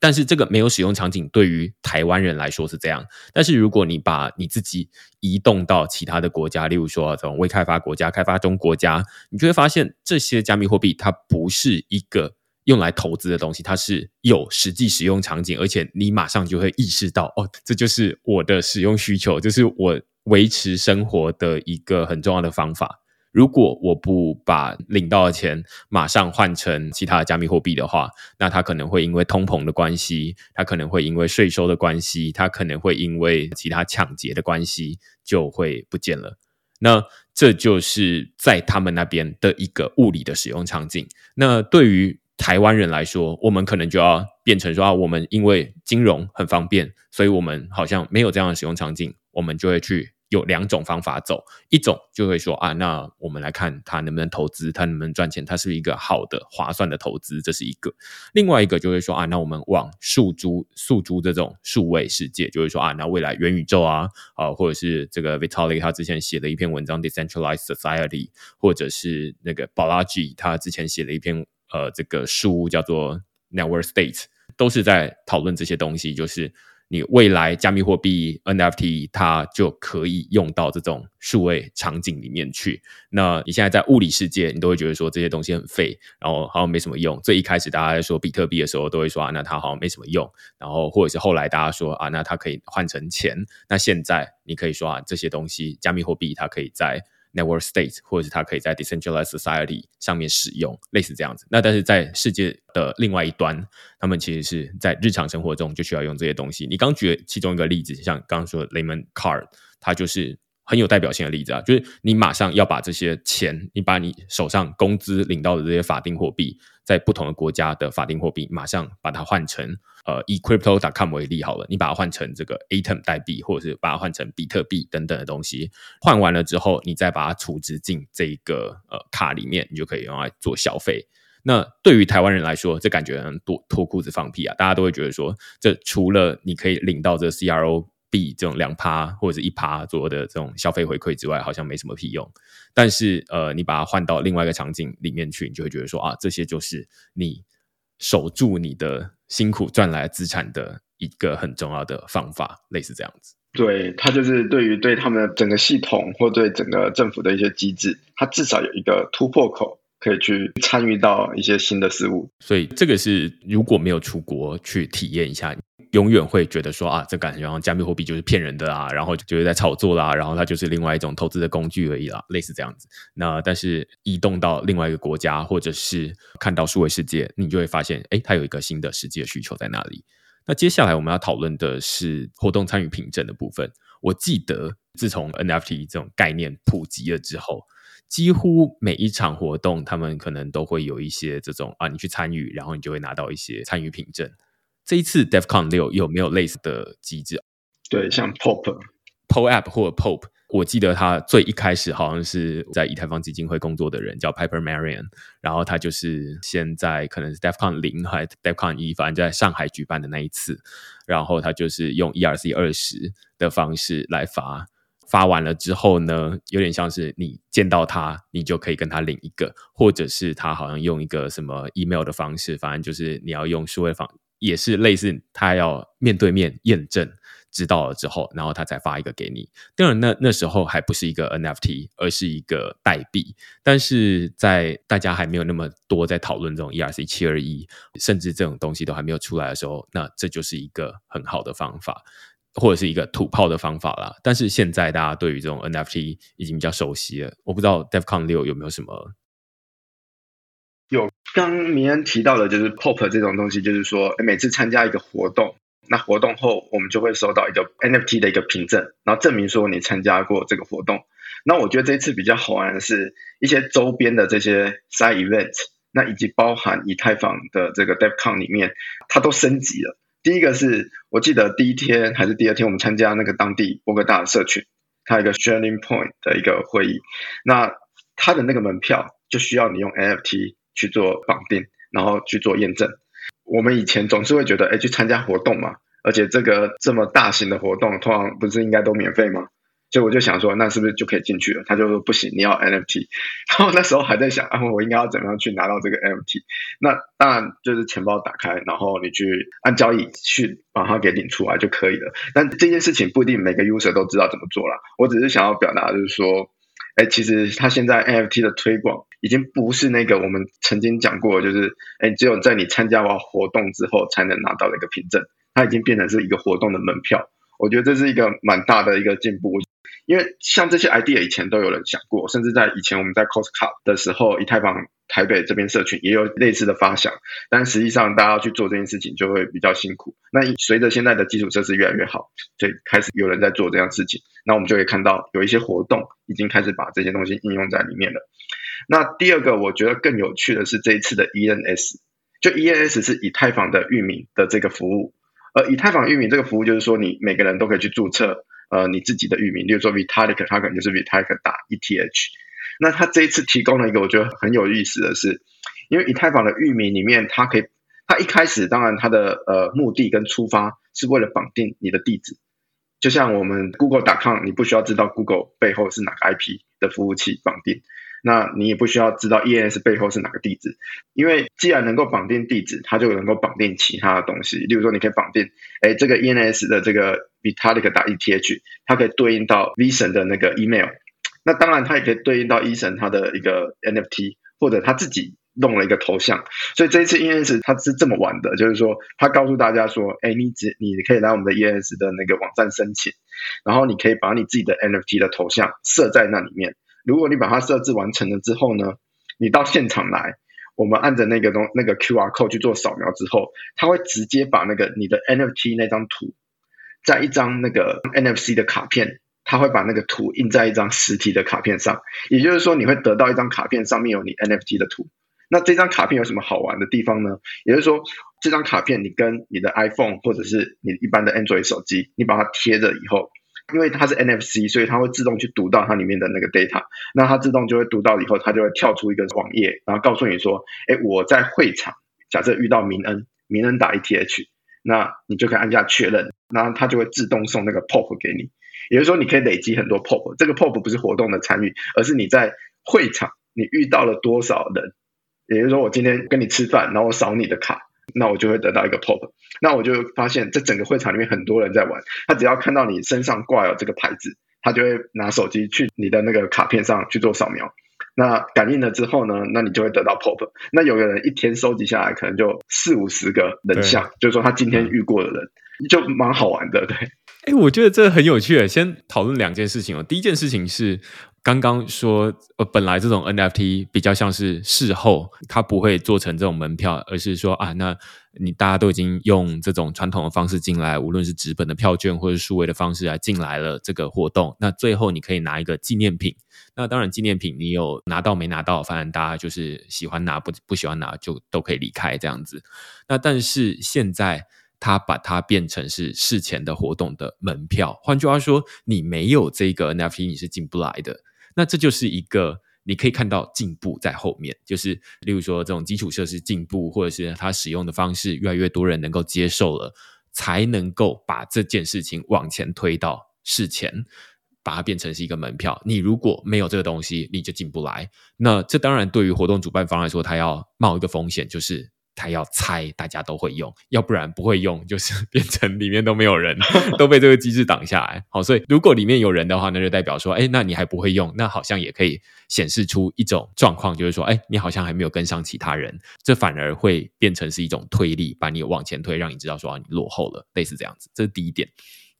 但是这个没有使用场景，对于台湾人来说是这样。但是如果你把你自己移动到其他的国家，例如说这种未开发国家、开发中国家，你就会发现这些加密货币它不是一个用来投资的东西，它是有实际使用场景，而且你马上就会意识到，哦，这就是我的使用需求，就是我维持生活的一个很重要的方法。如果我不把领到的钱马上换成其他的加密货币的话，那它可能会因为通膨的关系，它可能会因为税收的关系，它可能会因为其他抢劫的关系就会不见了。那这就是在他们那边的一个物理的使用场景。那对于台湾人来说，我们可能就要变成说啊，我们因为金融很方便，所以我们好像没有这样的使用场景，我们就会去。有两种方法走，一种就会说啊，那我们来看它能不能投资，它能不能赚钱，它是一个好的、划算的投资，这是一个。另外一个就会说啊，那我们往数租、数租这种数位世界，就会说啊，那未来元宇宙啊，啊，或者是这个 Vitalik 他之前写的一篇文章 Decentralized Society，或者是那个 Balaji 他之前写了一篇呃这个书叫做 Network State，都是在讨论这些东西，就是。你未来加密货币 NFT 它就可以用到这种数位场景里面去。那你现在在物理世界，你都会觉得说这些东西很废，然后好像没什么用。最一开始大家在说比特币的时候，都会说啊，那它好像没什么用。然后或者是后来大家说啊，那它可以换成钱。那现在你可以说啊，这些东西加密货币它可以在。Network State，或者是它可以在 Decentralized Society 上面使用，类似这样子。那但是在世界的另外一端，他们其实是在日常生活中就需要用这些东西。你刚举其中一个例子，像刚刚说 Lemon Card，它就是很有代表性的例子啊，就是你马上要把这些钱，你把你手上工资领到的这些法定货币。在不同的国家的法定货币，马上把它换成呃，以 Crypto.com 为例好了，你把它换成这个 Atom 代币，或者是把它换成比特币等等的东西，换完了之后，你再把它储值进这个呃卡里面，你就可以用来做消费。那对于台湾人来说，这感觉很脱脱裤子放屁啊！大家都会觉得说，这除了你可以领到这 CRO。币这种两趴或者是一趴左右的这种消费回馈之外，好像没什么屁用。但是呃，你把它换到另外一个场景里面去，你就会觉得说啊，这些就是你守住你的辛苦赚来资产的一个很重要的方法，类似这样子。对，它就是对于对他们整个系统或对整个政府的一些机制，它至少有一个突破口，可以去参与到一些新的事物。所以这个是如果没有出国去体验一下。永远会觉得说啊，这感觉像加密货币就是骗人的啊，然后就是在炒作啦，然后它就是另外一种投资的工具而已啦，类似这样子。那但是移动到另外一个国家，或者是看到数位世界，你就会发现，哎，它有一个新的实际的需求在那里。那接下来我们要讨论的是活动参与凭证的部分。我记得自从 NFT 这种概念普及了之后，几乎每一场活动，他们可能都会有一些这种啊，你去参与，然后你就会拿到一些参与凭证。这一次 DevCon 六有没有类似的机制？对，像 Pop、Pop App 或者 Pop，我记得他最一开始好像是在以太坊基金会工作的人叫 Piper Marion，然后他就是现在可能是 DevCon 零还是 DevCon 一，反正在上海举办的那一次，然后他就是用 ERC 二十的方式来发，发完了之后呢，有点像是你见到他，你就可以跟他领一个，或者是他好像用一个什么 email 的方式，反正就是你要用数位方。也是类似，他要面对面验证，知道了之后，然后他再发一个给你。当然，那那时候还不是一个 NFT，而是一个代币。但是在大家还没有那么多在讨论这种 ERC 七二一，甚至这种东西都还没有出来的时候，那这就是一个很好的方法，或者是一个土炮的方法啦。但是现在大家对于这种 NFT 已经比较熟悉了。我不知道 DevCon 六有没有什么。有刚明恩提到的，就是 Pop 这种东西，就是说每次参加一个活动，那活动后我们就会收到一个 NFT 的一个凭证，然后证明说你参加过这个活动。那我觉得这次比较好玩的是一些周边的这些 side event，那以及包含以太坊的这个 DevCon 里面，它都升级了。第一个是我记得第一天还是第二天，我们参加那个当地波哥大的社群，它有一个 Sharing Point 的一个会议，那它的那个门票就需要你用 NFT。去做绑定，然后去做验证。我们以前总是会觉得，哎，去参加活动嘛，而且这个这么大型的活动，通常不是应该都免费吗？所以我就想说，那是不是就可以进去了？他就说不行，你要 NFT。然后那时候还在想，啊，我应该要怎么样去拿到这个 NFT？那当然就是钱包打开，然后你去按交易去把它给领出来就可以了。但这件事情不一定每个 user 都知道怎么做了。我只是想要表达，就是说。哎，其实它现在 NFT 的推广已经不是那个我们曾经讲过，就是哎，只有在你参加完活动之后才能拿到的一个凭证，它已经变成是一个活动的门票。我觉得这是一个蛮大的一个进步，因为像这些 idea 以前都有人想过，甚至在以前我们在 Costco 的时候，以太坊。台北这边社群也有类似的发想，但实际上大家要去做这件事情就会比较辛苦。那随着现在的基础设施越来越好，所以开始有人在做这样事情，那我们就会看到有一些活动已经开始把这些东西应用在里面了。那第二个我觉得更有趣的是这一次的 ENS，就 ENS 是以太坊的域名的这个服务，而以太坊域名这个服务就是说你每个人都可以去注册呃你自己的域名，例如说 Vitalik，它可能就是 Vitalik 打 ETH。那它这一次提供了一个我觉得很有意思的是，因为以太坊的域名里面，它可以，它一开始当然它的呃目的跟出发是为了绑定你的地址，就像我们 Google.com，你不需要知道 Google 背后是哪个 IP 的服务器绑定，那你也不需要知道 ENS 背后是哪个地址，因为既然能够绑定地址，它就能够绑定其他的东西，例如说你可以绑定，哎，这个 ENS 的这个 Vitalik 打 ETH，它可以对应到 V 神的那个 email。那当然，它也可以对应到医生他的一个 NFT，或者他自己弄了一个头像。所以这一次 ENS 它是这么玩的，就是说他告诉大家说，哎，你只你可以来我们的 ENS 的那个网站申请，然后你可以把你自己的 NFT 的头像设在那里面。如果你把它设置完成了之后呢，你到现场来，我们按着那个东那个 QR code 去做扫描之后，它会直接把那个你的 NFT 那张图，在一张那个 NFC 的卡片。它会把那个图印在一张实体的卡片上，也就是说，你会得到一张卡片，上面有你 NFT 的图。那这张卡片有什么好玩的地方呢？也就是说，这张卡片你跟你的 iPhone 或者是你一般的 Android 手机，你把它贴着以后，因为它是 NFC，所以它会自动去读到它里面的那个 data，那它自动就会读到以后，它就会跳出一个网页，然后告诉你说，哎，我在会场，假设遇到明恩，明恩打 ETH，那你就可以按下确认，然后它就会自动送那个 POP 给你，也就是说你可以累积很多 POP，这个 POP 不是活动的参与，而是你在会场你遇到了多少人，也就是说我今天跟你吃饭，然后我扫你的卡。那我就会得到一个 pop，那我就发现这整个会场里面很多人在玩，他只要看到你身上挂有这个牌子，他就会拿手机去你的那个卡片上去做扫描，那感应了之后呢，那你就会得到 pop。那有个人一天收集下来可能就四五十个人像，就是说他今天遇过的人，就蛮好玩的，对。哎，我觉得这很有趣。先讨论两件事情哦。第一件事情是。刚刚说，呃，本来这种 NFT 比较像是事后，它不会做成这种门票，而是说啊，那你大家都已经用这种传统的方式进来，无论是纸本的票券或者数位的方式来进来了这个活动，那最后你可以拿一个纪念品。那当然，纪念品你有拿到没拿到，反正大家就是喜欢拿不不喜欢拿就都可以离开这样子。那但是现在。他把它变成是事前的活动的门票，换句话说，你没有这个 NFT 你是进不来的。那这就是一个你可以看到进步在后面，就是例如说这种基础设施进步，或者是它使用的方式越来越多人能够接受了，才能够把这件事情往前推到事前，把它变成是一个门票。你如果没有这个东西，你就进不来。那这当然对于活动主办方来说，他要冒一个风险，就是。他要猜，大家都会用，要不然不会用，就是变成里面都没有人，都被这个机制挡下来。好，所以如果里面有人的话，那就代表说，哎，那你还不会用，那好像也可以显示出一种状况，就是说，哎，你好像还没有跟上其他人，这反而会变成是一种推力，把你往前推，让你知道说你落后了，类似这样子。这是第一点。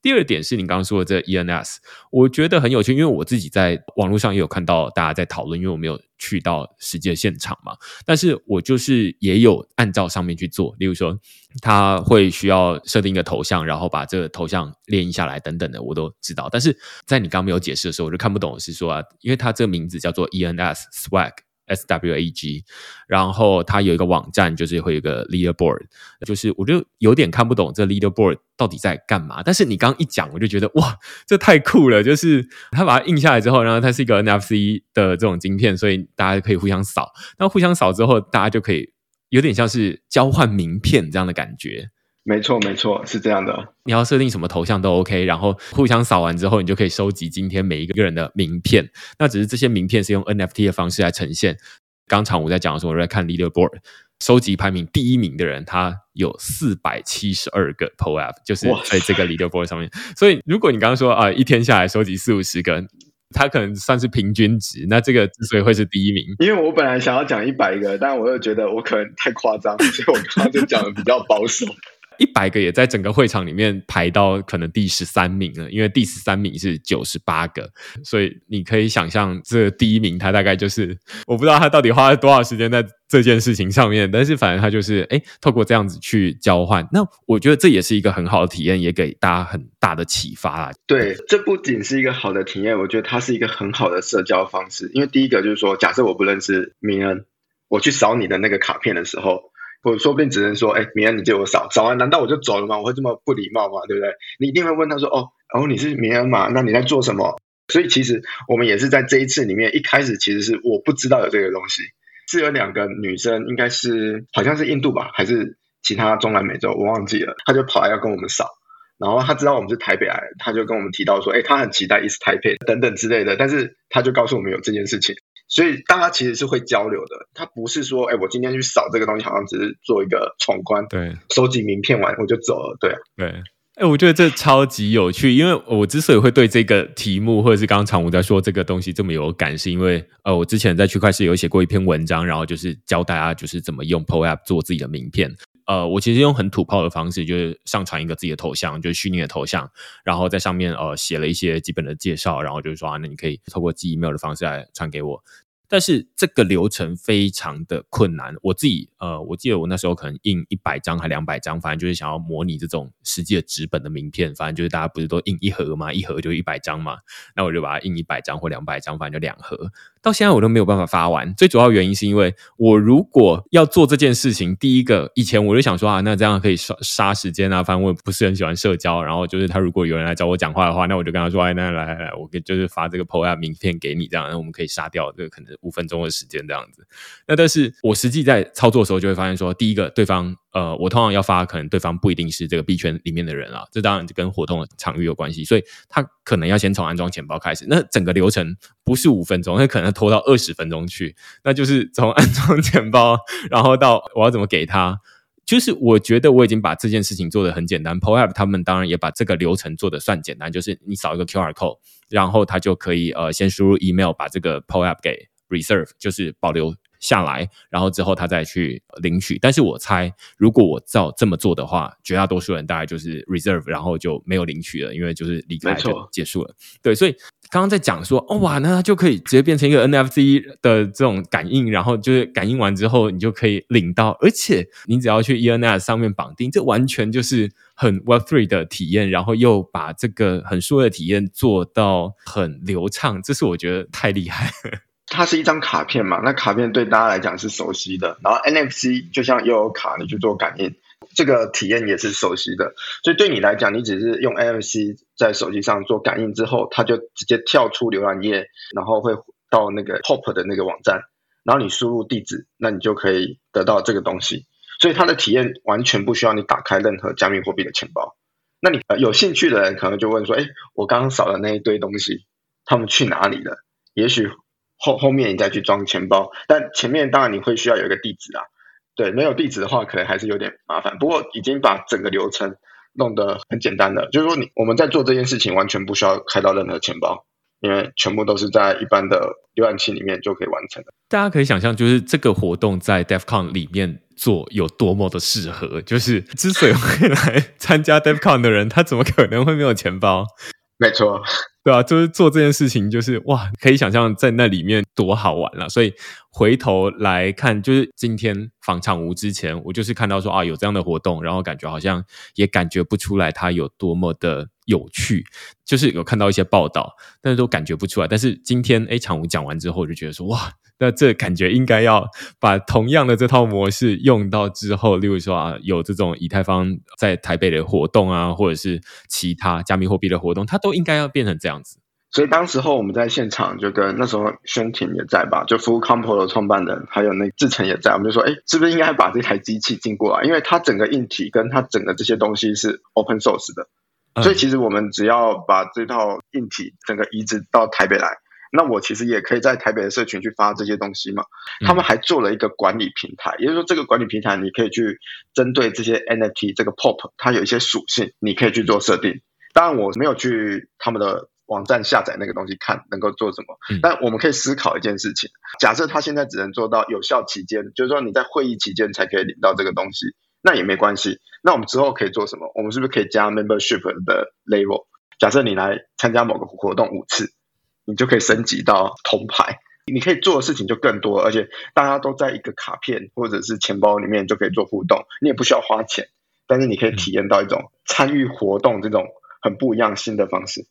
第二点是你刚刚说的这 ENS，我觉得很有趣，因为我自己在网络上也有看到大家在讨论，因为我没有去到实际的现场嘛。但是我就是也有按照上面去做，例如说他会需要设定一个头像，然后把这个头像列印下来等等的，我都知道。但是在你刚刚没有解释的时候，我就看不懂是说啊，因为它这个名字叫做 ENS Swag。S W A G，然后它有一个网站，就是会有一个 leaderboard，就是我就有点看不懂这 leaderboard 到底在干嘛。但是你刚刚一讲，我就觉得哇，这太酷了！就是他把它印下来之后，然后它是一个 NFC 的这种晶片，所以大家可以互相扫。那互相扫之后，大家就可以有点像是交换名片这样的感觉。没错，没错，是这样的。你要设定什么头像都 OK，然后互相扫完之后，你就可以收集今天每一个人的名片。那只是这些名片是用 NFT 的方式来呈现。刚才我在讲的时候，我在看 Leaderboard，收集排名第一名的人，他有四百七十二个 POAP，就是在这个 Leaderboard 上面。所以，如果你刚刚说啊，一天下来收集四五十个，他可能算是平均值。那这个之所以会是第一名，因为我本来想要讲一百个，但我又觉得我可能太夸张，所以我刚刚就讲的比较保守。一百个也在整个会场里面排到可能第十三名了，因为第十三名是九十八个，所以你可以想象这第一名他大概就是我不知道他到底花了多少时间在这件事情上面，但是反正他就是哎，透过这样子去交换，那我觉得这也是一个很好的体验，也给大家很大的启发啦。对，这不仅是一个好的体验，我觉得它是一个很好的社交方式，因为第一个就是说，假设我不认识明恩，我去扫你的那个卡片的时候。我说不定只能说，哎，明恩你借我扫，扫完难道我就走了吗？我会这么不礼貌吗？对不对？你一定会问他说，哦，然后你是明恩嘛？那你在做什么？所以其实我们也是在这一次里面，一开始其实是我不知道有这个东西，是有两个女生，应该是好像是印度吧，还是其他中南美洲，我忘记了，她就跑来要跟我们扫，然后他知道我们是台北来，他就跟我们提到说，哎，他很期待 East Taipei 等等之类的，但是他就告诉我们有这件事情。所以大家其实是会交流的，他不是说，哎，我今天去扫这个东西，好像只是做一个闯关，对，收集名片完我就走了，对，对，哎，我觉得这超级有趣，因为我之所以会对这个题目，或者是刚刚常武在说这个东西这么有感，是因为呃，我之前在区块链有写过一篇文章，然后就是教大家就是怎么用 PO App 做自己的名片。呃，我其实用很土炮的方式，就是上传一个自己的头像，就是虚拟的头像，然后在上面呃写了一些基本的介绍，然后就是说，那你可以透过寄 email 的方式来传给我。但是这个流程非常的困难，我自己呃，我记得我那时候可能印一百张还两百张，反正就是想要模拟这种实际的纸本的名片，反正就是大家不是都印一盒嘛，一盒就一百张嘛，那我就把它印一百张或两百张，反正就两盒。到现在我都没有办法发完。最主要原因是因为我如果要做这件事情，第一个以前我就想说啊，那这样可以杀杀时间啊，反正我也不是很喜欢社交。然后就是他如果有人来找我讲话的话，那我就跟他说，哎，那来来来，我给就是发这个 PO 名片给你，这样，那我们可以杀掉这个可能五分钟的时间这样子。那但是我实际在操作的时候就会发现说，第一个对方。呃，我通常要发，可能对方不一定是这个币圈里面的人啊，这当然跟活动的场域有关系，所以他可能要先从安装钱包开始，那整个流程不是五分钟，那可能拖到二十分钟去，那就是从安装钱包，然后到我要怎么给他，就是我觉得我已经把这件事情做的很简单，PO App 他们当然也把这个流程做的算简单，就是你扫一个 QR code，然后他就可以呃先输入 email 把这个 PO App 给 reserve，就是保留。下来，然后之后他再去领取。但是我猜，如果我照这么做的话，绝大多数人大概就是 reserve，然后就没有领取了，因为就是离开就结束了。对，所以刚刚在讲说，哦哇，那它就可以直接变成一个 NFC 的这种感应，然后就是感应完之后，你就可以领到，而且你只要去 ENS 上面绑定，这完全就是很 Web Three 的体验，然后又把这个很舒的体验做到很流畅，这是我觉得太厉害。它是一张卡片嘛，那卡片对大家来讲是熟悉的，然后 NFC 就像悠游卡，你去做感应，这个体验也是熟悉的，所以对你来讲，你只是用 NFC 在手机上做感应之后，它就直接跳出浏览页，然后会到那个 Pop 的那个网站，然后你输入地址，那你就可以得到这个东西，所以它的体验完全不需要你打开任何加密货币的钱包。那你有兴趣的人可能就问说，哎，我刚刚扫的那一堆东西，他们去哪里了？也许。后后面你再去装钱包，但前面当然你会需要有一个地址啊，对，没有地址的话可能还是有点麻烦。不过已经把整个流程弄得很简单了，就是说你我们在做这件事情完全不需要开到任何钱包，因为全部都是在一般的浏览器里面就可以完成的。大家可以想象，就是这个活动在 DevCon 里面做有多么的适合，就是之所以会来参加 DevCon 的人，他怎么可能会没有钱包？没错。对啊，就是做这件事情，就是哇，可以想象在那里面多好玩了。所以回头来看，就是今天访场无之前，我就是看到说啊，有这样的活动，然后感觉好像也感觉不出来它有多么的有趣，就是有看到一些报道，但是都感觉不出来。但是今天哎，场屋讲完之后，我就觉得说哇。那这感觉应该要把同样的这套模式用到之后，例如说啊，有这种以太坊在台北的活动啊，或者是其他加密货币的活动，它都应该要变成这样子。所以当时候我们在现场就跟那时候宣婷也在吧，就服务 Compo 的创办人，还有那志成也在，我们就说，哎，是不是应该把这台机器进过来？因为它整个硬体跟它整个这些东西是 Open Source 的，所以其实我们只要把这套硬体整个移植到台北来。那我其实也可以在台北的社群去发这些东西嘛。他们还做了一个管理平台，也就是说，这个管理平台你可以去针对这些 NFT 这个 POP，它有一些属性，你可以去做设定。当然，我没有去他们的网站下载那个东西看能够做什么，但我们可以思考一件事情：假设他现在只能做到有效期间，就是说你在会议期间才可以领到这个东西，那也没关系。那我们之后可以做什么？我们是不是可以加 membership 的 level？假设你来参加某个活动五次。你就可以升级到铜牌，你可以做的事情就更多，而且大家都在一个卡片或者是钱包里面就可以做互动，你也不需要花钱，但是你可以体验到一种参与活动这种很不一样新的方式。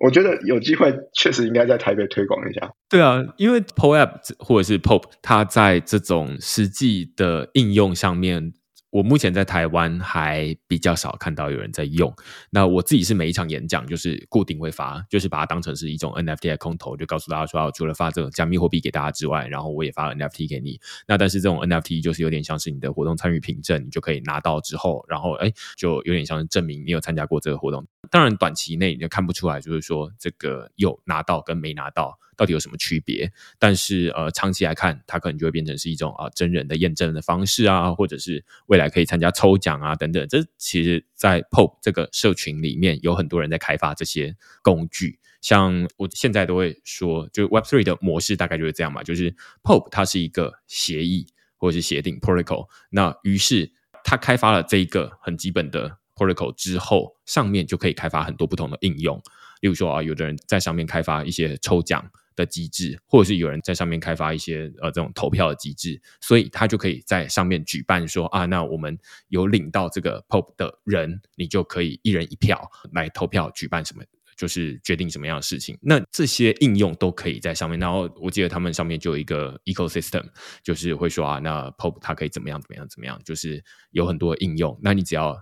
我觉得有机会确实应该在台北推广一下。对啊，因为 POP App 或者是 POP，它在这种实际的应用上面。我目前在台湾还比较少看到有人在用。那我自己是每一场演讲就是固定会发，就是把它当成是一种 NFT 的空投，就告诉大家说，除了发这种加密货币给大家之外，然后我也发 NFT 给你。那但是这种 NFT 就是有点像是你的活动参与凭证，你就可以拿到之后，然后哎，就有点像是证明你有参加过这个活动。当然短期内你就看不出来，就是说这个有拿到跟没拿到。到底有什么区别？但是呃，长期来看，它可能就会变成是一种啊真人的验证的方式啊，或者是未来可以参加抽奖啊等等。这其实，在 POP 这个社群里面，有很多人在开发这些工具。像我现在都会说，就 Web Three 的模式大概就是这样嘛，就是 POP 它是一个协议或者是协定 Protocol。那于是他开发了这一个很基本的 Protocol 之后，上面就可以开发很多不同的应用。例如说啊，有的人在上面开发一些抽奖。的机制，或者是有人在上面开发一些呃这种投票的机制，所以他就可以在上面举办说啊，那我们有领到这个 POP 的人，你就可以一人一票来投票举办什么就是决定什么样的事情。那这些应用都可以在上面。然后我记得他们上面就有一个 ecosystem，就是会说啊，那 Pope 它可以怎么样怎么样怎么样，就是有很多应用。那你只要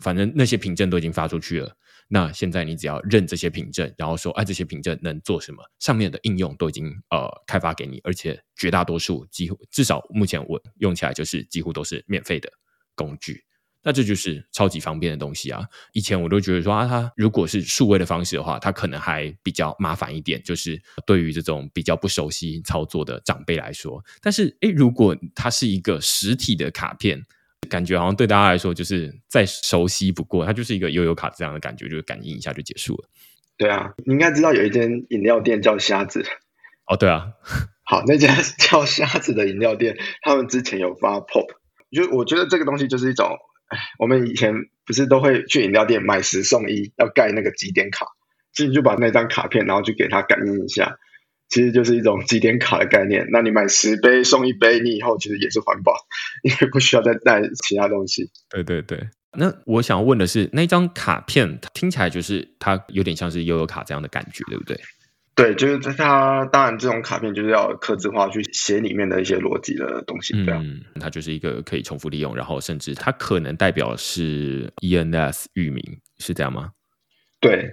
反正那些凭证都已经发出去了，那现在你只要认这些凭证，然后说啊这些凭证能做什么，上面的应用都已经呃开发给你，而且绝大多数几乎至少目前我用起来就是几乎都是免费的工具。那这就是超级方便的东西啊！以前我都觉得说啊，它如果是数位的方式的话，它可能还比较麻烦一点，就是对于这种比较不熟悉操作的长辈来说。但是，诶，如果它是一个实体的卡片，感觉好像对大家来说就是再熟悉不过，它就是一个悠游卡这样的感觉，就是感应一下就结束了。对啊，你应该知道有一间饮料店叫瞎子。哦，对啊，好，那家叫瞎子的饮料店，他们之前有发 pop，就我觉得这个东西就是一种。我们以前不是都会去饮料店买十送一，要盖那个几点卡，所以你就把那张卡片，然后去给他感应一下，其实就是一种几点卡的概念。那你买十杯送一杯，你以后其实也是环保，因为不需要再带其他东西。对对对。那我想问的是，那张卡片听起来就是它有点像是悠悠卡这样的感觉，对不对？对，就是它。当然，这种卡片就是要刻字化去写里面的一些逻辑的东西。嗯，它就是一个可以重复利用，然后甚至它可能代表是 ENS 域名，是这样吗？对，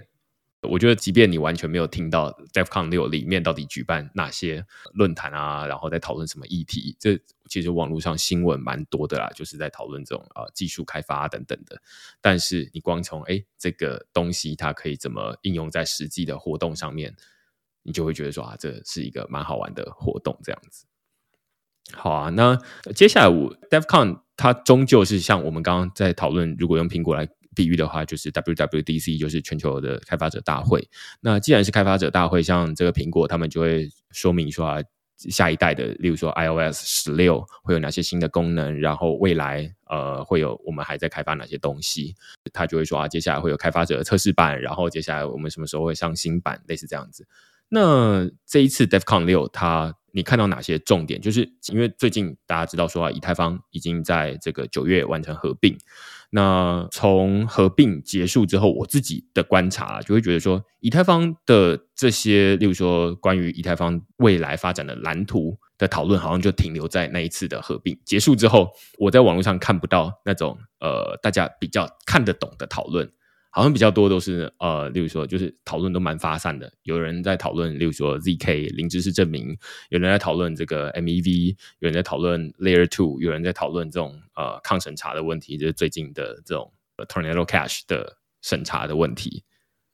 我觉得即便你完全没有听到 DefCon 六里面到底举办哪些论坛啊，然后在讨论什么议题，这其实网络上新闻蛮多的啦，就是在讨论这种啊技术开发等等的。但是你光从哎这个东西它可以怎么应用在实际的活动上面？你就会觉得说啊，这是一个蛮好玩的活动，这样子。好啊，那接下来我 DevCon 它终究是像我们刚刚在讨论，如果用苹果来比喻的话，就是 WWDC，就是全球的开发者大会。那既然是开发者大会，像这个苹果，他们就会说明说啊，下一代的，例如说 iOS 十六会有哪些新的功能，然后未来呃会有我们还在开发哪些东西，他就会说啊，接下来会有开发者测试版，然后接下来我们什么时候会上新版，类似这样子。那这一次 DefCon 六，它你看到哪些重点？就是因为最近大家知道说啊，以太坊已经在这个九月完成合并。那从合并结束之后，我自己的观察就会觉得说，以太坊的这些，例如说关于以太坊未来发展的蓝图的讨论，好像就停留在那一次的合并结束之后，我在网络上看不到那种呃大家比较看得懂的讨论。好像比较多都是呃，例如说，就是讨论都蛮发散的。有人在讨论，例如说 ZK 零知识证明；有人在讨论这个 MEV；有人在讨论 Layer Two；有人在讨论这种呃抗审查的问题，就是最近的这种 Tornado Cash 的审查的问题。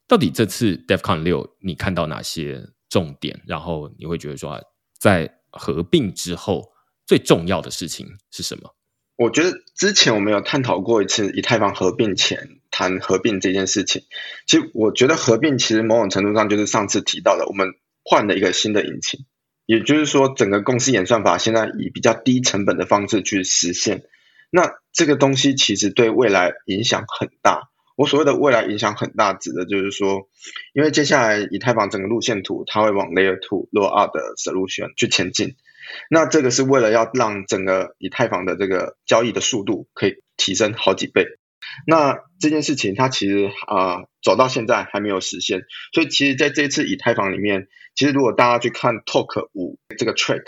到底这次 DefCon 六你看到哪些重点？然后你会觉得说，在合并之后最重要的事情是什么？我觉得之前我们有探讨过一次以太坊合并前谈合并这件事情。其实我觉得合并其实某种程度上就是上次提到的，我们换了一个新的引擎，也就是说整个公司演算法现在以比较低成本的方式去实现。那这个东西其实对未来影响很大。我所谓的未来影响很大，指的就是说，因为接下来以太坊整个路线图它会往 Layer Two 落二的 solution 去前进。那这个是为了要让整个以太坊的这个交易的速度可以提升好几倍。那这件事情它其实啊走到现在还没有实现，所以其实在这次以太坊里面，其实如果大家去看 Talk 五这个 Track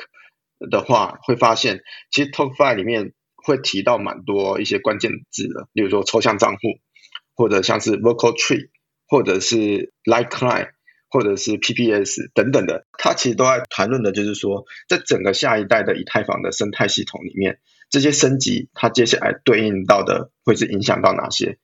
的话，会发现其实 Talk Five 里面会提到蛮多一些关键字的，例如说抽象账户，或者像是 Vocal Tree，或者是 Like Client。或者是 PPS 等等的，它其实都在谈论的，就是说，在整个下一代的以太坊的生态系统里面，这些升级它接下来对应到的会是影响到哪些？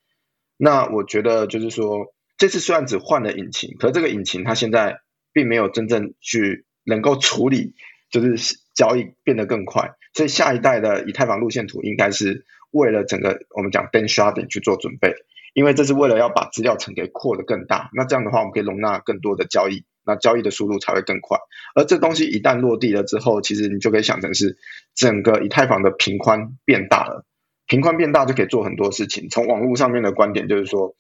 那我觉得就是说，这次虽然只换了引擎，可是这个引擎它现在并没有真正去能够处理，就是交易变得更快，所以下一代的以太坊路线图应该是为了整个我们讲 Ben Sharding 去做准备。因为这是为了要把资料层给扩得更大，那这样的话，我们可以容纳更多的交易，那交易的速度才会更快。而这东西一旦落地了之后，其实你就可以想成是整个以太坊的频宽变大了，频宽变大就可以做很多事情。从网络上面的观点就是说，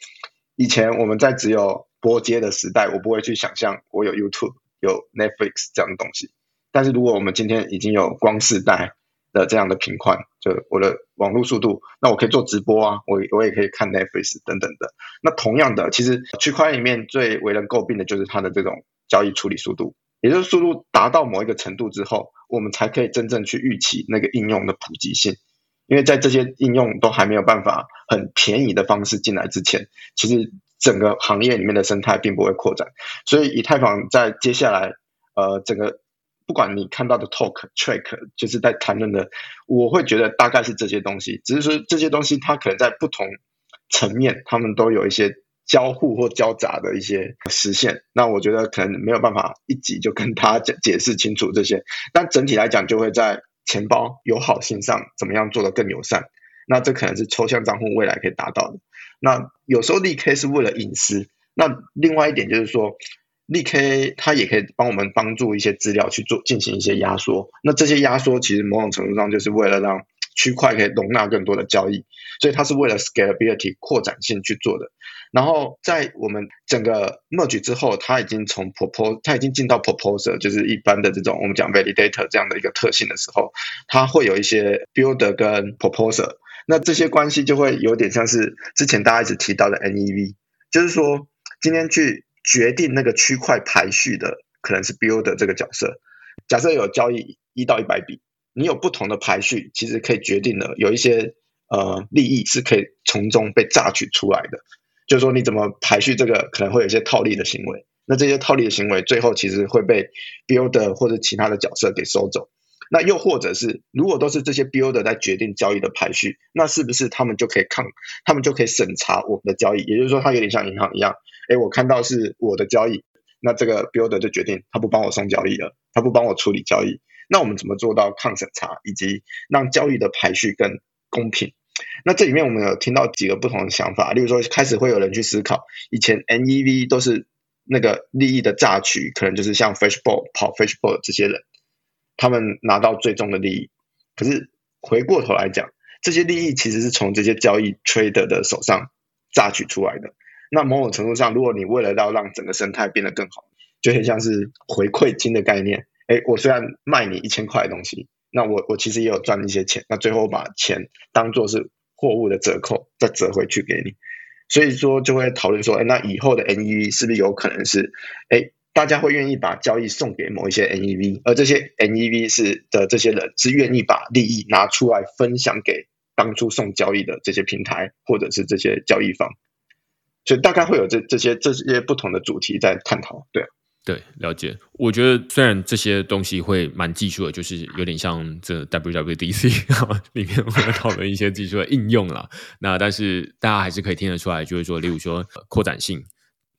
以前我们在只有拨接的时代，我不会去想象我有 YouTube、有 Netflix 这样的东西。但是如果我们今天已经有光世代，的这样的频宽，就我的网络速度，那我可以做直播啊，我我也可以看 Netflix 等等的。那同样的，其实区块链里面最为人诟病的就是它的这种交易处理速度，也就是速度达到某一个程度之后，我们才可以真正去预期那个应用的普及性。因为在这些应用都还没有办法很便宜的方式进来之前，其实整个行业里面的生态并不会扩展。所以以太坊在接下来，呃，整个。不管你看到的 talk track，就是在谈论的，我会觉得大概是这些东西，只是说这些东西它可能在不同层面，他们都有一些交互或交杂的一些实现。那我觉得可能没有办法一集就跟他解解释清楚这些，但整体来讲就会在钱包友好性上怎么样做得更友善。那这可能是抽象账户未来可以达到的。那有时候立 K 是为了隐私，那另外一点就是说。立 K 它也可以帮我们帮助一些资料去做进行一些压缩，那这些压缩其实某种程度上就是为了让区块可以容纳更多的交易，所以它是为了 scalability 扩展性去做的。然后在我们整个 merge 之后，它已经从 propose 它已经进到 proposer，就是一般的这种我们讲 validator 这样的一个特性的时候，它会有一些 builder 跟 proposer，那这些关系就会有点像是之前大家一直提到的 NEV，就是说今天去。决定那个区块排序的可能是 builder 这个角色。假设有交易一到一百笔，你有不同的排序，其实可以决定了有一些呃利益是可以从中被榨取出来的。就是说你怎么排序这个，可能会有一些套利的行为。那这些套利的行为最后其实会被 builder 或者其他的角色给收走。那又或者是如果都是这些 builder 在决定交易的排序，那是不是他们就可以抗，他们就可以审查我们的交易？也就是说，它有点像银行一样。哎，我看到是我的交易，那这个 builder 就决定他不帮我送交易了，他不帮我处理交易。那我们怎么做到抗审查，以及让交易的排序更公平？那这里面我们有听到几个不同的想法，例如说开始会有人去思考，以前 NEV 都是那个利益的榨取，可能就是像 Fishbowl 跑 Fishbowl 这些人，他们拿到最终的利益。可是回过头来讲，这些利益其实是从这些交易 trader 的手上榨取出来的。那某种程度上，如果你为了要让整个生态变得更好，就很像是回馈金的概念。哎，我虽然卖你一千块的东西，那我我其实也有赚一些钱。那最后把钱当做是货物的折扣，再折回去给你。所以说就会讨论说，哎，那以后的 NEV 是不是有可能是，哎，大家会愿意把交易送给某一些 NEV，而这些 NEV 是的这些人是愿意把利益拿出来分享给当初送交易的这些平台或者是这些交易方。所以大概会有这这些这些不同的主题在探讨，对对，了解。我觉得虽然这些东西会蛮技术的，就是有点像这 WWDC 里面我们讨论一些技术的应用了。那但是大家还是可以听得出来，就是说，例如说扩展性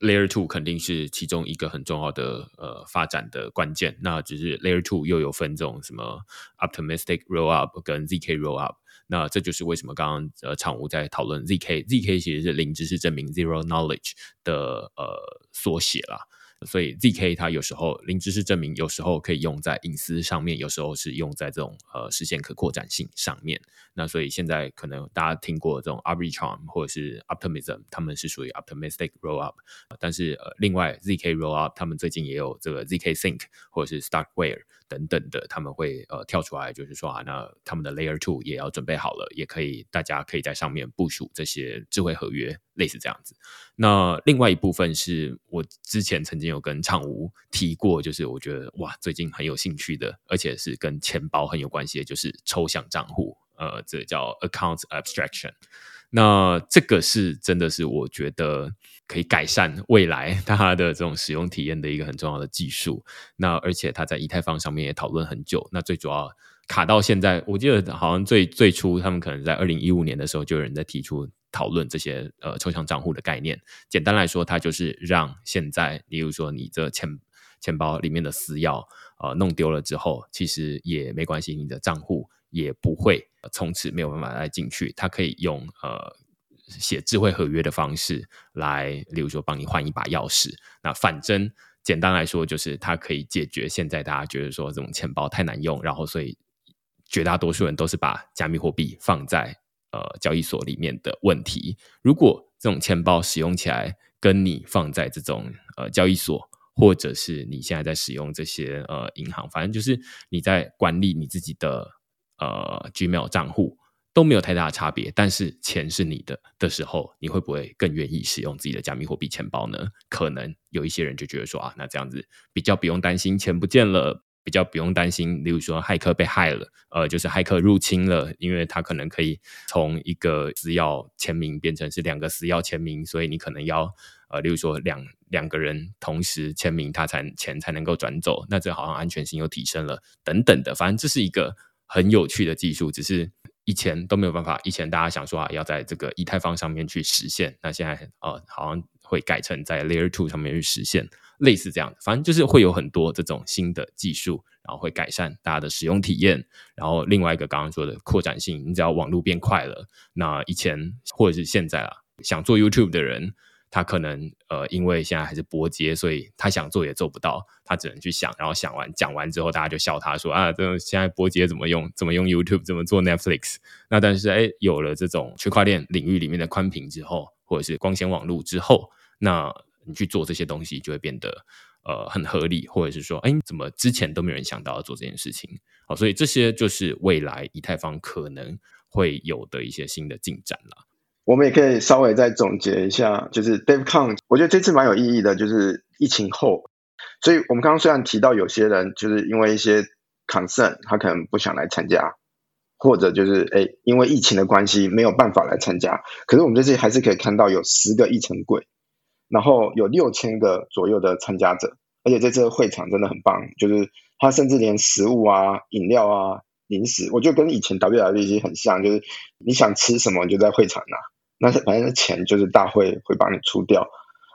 ，Layer Two 肯定是其中一个很重要的呃发展的关键。那只是 Layer Two 又有分这种什么 Optimistic Rollup 跟 ZK Rollup。那这就是为什么刚刚呃，场务在讨论 ZK，ZK 其实是零知识证明 （Zero Knowledge） 的呃缩写啦。所以 ZK 它有时候零知识证明，有时候可以用在隐私上面，有时候是用在这种呃实现可扩展性上面。那所以现在可能大家听过这种 Arbitrum 或者是 Optimism，他们是属于 Optimistic Rollup。但是呃，另外 ZK Rollup 他们最近也有这个 ZK Sync 或者是 Starkware。等等的，他们会呃跳出来，就是说啊，那他们的 Layer Two 也要准备好了，也可以，大家可以在上面部署这些智慧合约，类似这样子。那另外一部分是我之前曾经有跟畅吴提过，就是我觉得哇，最近很有兴趣的，而且是跟钱包很有关系的，就是抽象账户，呃，这叫 Account Abstraction。那这个是真的是我觉得可以改善未来 它的这种使用体验的一个很重要的技术。那而且它在以太坊上面也讨论很久。那最主要卡到现在，我记得好像最最初他们可能在二零一五年的时候就有人在提出讨论这些呃抽象账户的概念。简单来说，它就是让现在，例如说你这钱钱包里面的私钥呃弄丢了之后，其实也没关系，你的账户。也不会从此没有办法再进去，它可以用呃写智慧合约的方式来，例如说帮你换一把钥匙。那反正简单来说，就是它可以解决现在大家觉得说这种钱包太难用，然后所以绝大多数人都是把加密货币放在呃交易所里面的问题。如果这种钱包使用起来跟你放在这种呃交易所，或者是你现在在使用这些呃银行，反正就是你在管理你自己的。呃 Gmail 账户都没有太大的差别，但是钱是你的的时候，你会不会更愿意使用自己的加密货币钱包呢？可能有一些人就觉得说啊，那这样子比较不用担心钱不见了。比较不用担心，例如说骇客被害了，呃，就是骇客入侵了，因为他可能可以从一个私钥签名变成是两个私钥签名，所以你可能要呃，例如说两两个人同时签名，他才钱才能够转走，那这好像安全性又提升了等等的，反正这是一个很有趣的技术，只是以前都没有办法，以前大家想说啊，要在这个以太坊上面去实现，那现在呃，好像会改成在 Layer Two 上面去实现。类似这样，反正就是会有很多这种新的技术，然后会改善大家的使用体验。然后另外一个刚刚说的扩展性，你只要网络变快了，那以前或者是现在啊，想做 YouTube 的人，他可能呃，因为现在还是拨接，所以他想做也做不到，他只能去想，然后想完讲完之后，大家就笑他说啊，这现在拨接怎么用？怎么用 YouTube？怎么做 Netflix？那但是哎，有了这种区块链领域里面的宽屏之后，或者是光纤网络之后，那你去做这些东西就会变得呃很合理，或者是说，哎，怎么之前都没有人想到要做这件事情？好，所以这些就是未来以太坊可能会有的一些新的进展了。我们也可以稍微再总结一下，就是 Dave Con，我觉得这次蛮有意义的，就是疫情后，所以我们刚刚虽然提到有些人就是因为一些 concern，他可能不想来参加，或者就是哎因为疫情的关系没有办法来参加，可是我们这次还是可以看到有十个议程柜。然后有六千个左右的参加者，而且这次会场真的很棒，就是他甚至连食物啊、饮料啊、零食，我就跟以前 WWDC 很像，就是你想吃什么你就在会场拿，那反正钱就是大会会帮你出掉。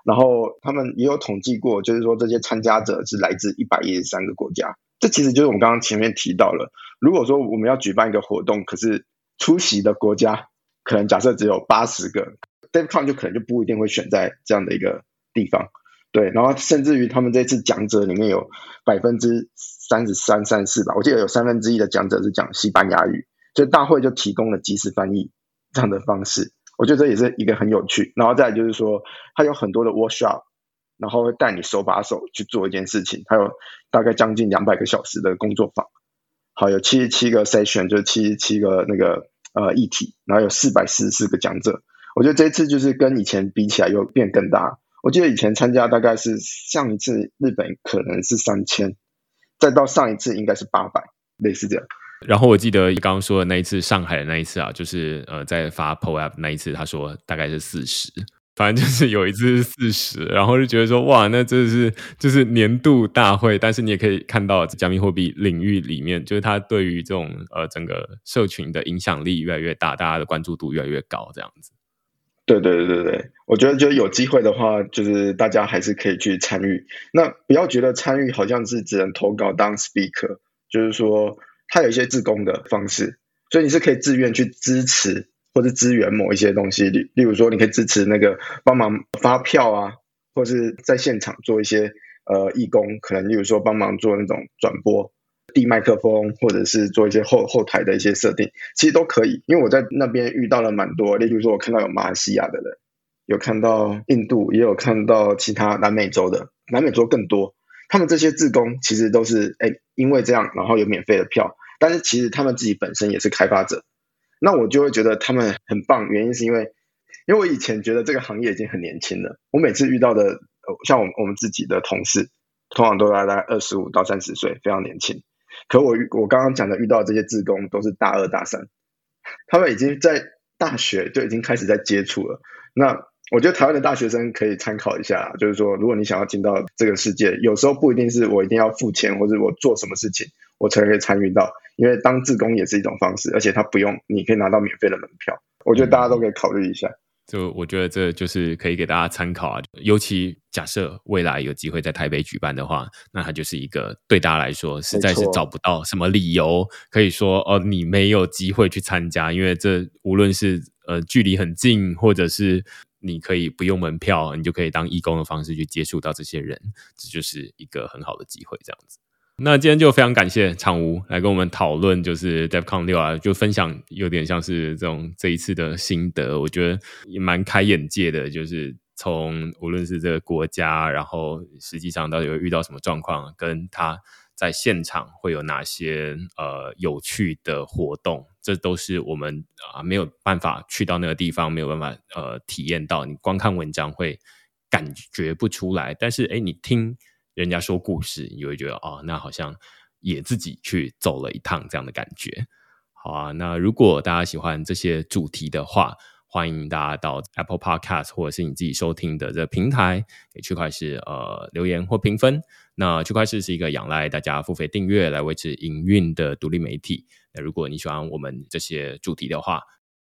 然后他们也有统计过，就是说这些参加者是来自一百一十三个国家，这其实就是我们刚刚前面提到了，如果说我们要举办一个活动，可是出席的国家可能假设只有八十个。DevCon 就可能就不一定会选在这样的一个地方，对，然后甚至于他们这次讲者里面有百分之三十三、三四吧，我记得有三分之一的讲者是讲西班牙语，所以大会就提供了即时翻译这样的方式，我觉得这也是一个很有趣。然后再就是说，它有很多的 workshop，然后会带你手把手去做一件事情，还有大概将近两百个小时的工作坊，好，有七十七个 session，就是七十七个那个呃议题，然后有四百四十四个讲者。我觉得这次就是跟以前比起来又变更大。我记得以前参加大概是上一次日本可能是三千，再到上一次应该是八百，类似这样。然后我记得你刚刚说的那一次上海的那一次啊，就是呃在发 PO App 那一次，他说大概是四十，反正就是有一次是四十，然后就觉得说哇，那真的是就是年度大会。但是你也可以看到加密货币领域里面，就是它对于这种呃整个社群的影响力越来越大，大家的关注度越来越高，这样子。对对对对对，我觉得就有机会的话，就是大家还是可以去参与。那不要觉得参与好像是只能投稿当 speaker，就是说它有一些自工的方式，所以你是可以自愿去支持或者支援某一些东西。例例如说，你可以支持那个帮忙发票啊，或是在现场做一些呃义工，可能例如说帮忙做那种转播。递麦克风，或者是做一些后后台的一些设定，其实都可以。因为我在那边遇到了蛮多，例如说，我看到有马来西亚的人，有看到印度，也有看到其他南美洲的，南美洲更多。他们这些自工其实都是哎，因为这样，然后有免费的票，但是其实他们自己本身也是开发者。那我就会觉得他们很棒，原因是因为，因为我以前觉得这个行业已经很年轻了。我每次遇到的，像我我们自己的同事，通常都大概二十五到三十岁，非常年轻。可我我刚刚讲的遇到这些自工都是大二大三，他们已经在大学就已经开始在接触了。那我觉得台湾的大学生可以参考一下，就是说如果你想要进到这个世界，有时候不一定是我一定要付钱或者我做什么事情我才可以参与到，因为当自工也是一种方式，而且他不用你可以拿到免费的门票，我觉得大家都可以考虑一下。就我觉得这就是可以给大家参考啊，尤其假设未来有机会在台北举办的话，那它就是一个对大家来说实在是找不到什么理由可以说哦，你没有机会去参加，因为这无论是呃距离很近，或者是你可以不用门票，你就可以当义工的方式去接触到这些人，这就是一个很好的机会，这样子。那今天就非常感谢场吴来跟我们讨论，就是 DevCon 六啊，就分享有点像是这种这一次的心得，我觉得也蛮开眼界的。就是从无论是这个国家，然后实际上到底会遇到什么状况，跟他在现场会有哪些呃有趣的活动，这都是我们啊没有办法去到那个地方，没有办法呃体验到。你光看文章会感觉不出来，但是哎，你听人家说故事，你就会觉得哦，那好像也自己去走了一趟这样的感觉。好啊，那如果大家喜欢这些主题的话，欢迎大家到 Apple Podcast 或者是你自己收听的这个平台给区块是呃留言或评分。那区块市是一个仰赖大家付费订阅来维持营运的独立媒体。那如果你喜欢我们这些主题的话，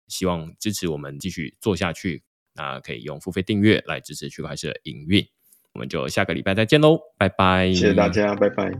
希望支持我们继续做下去，那可以用付费订阅来支持区块市的营运。我们就下个礼拜再见喽，拜拜！谢谢大家，拜拜。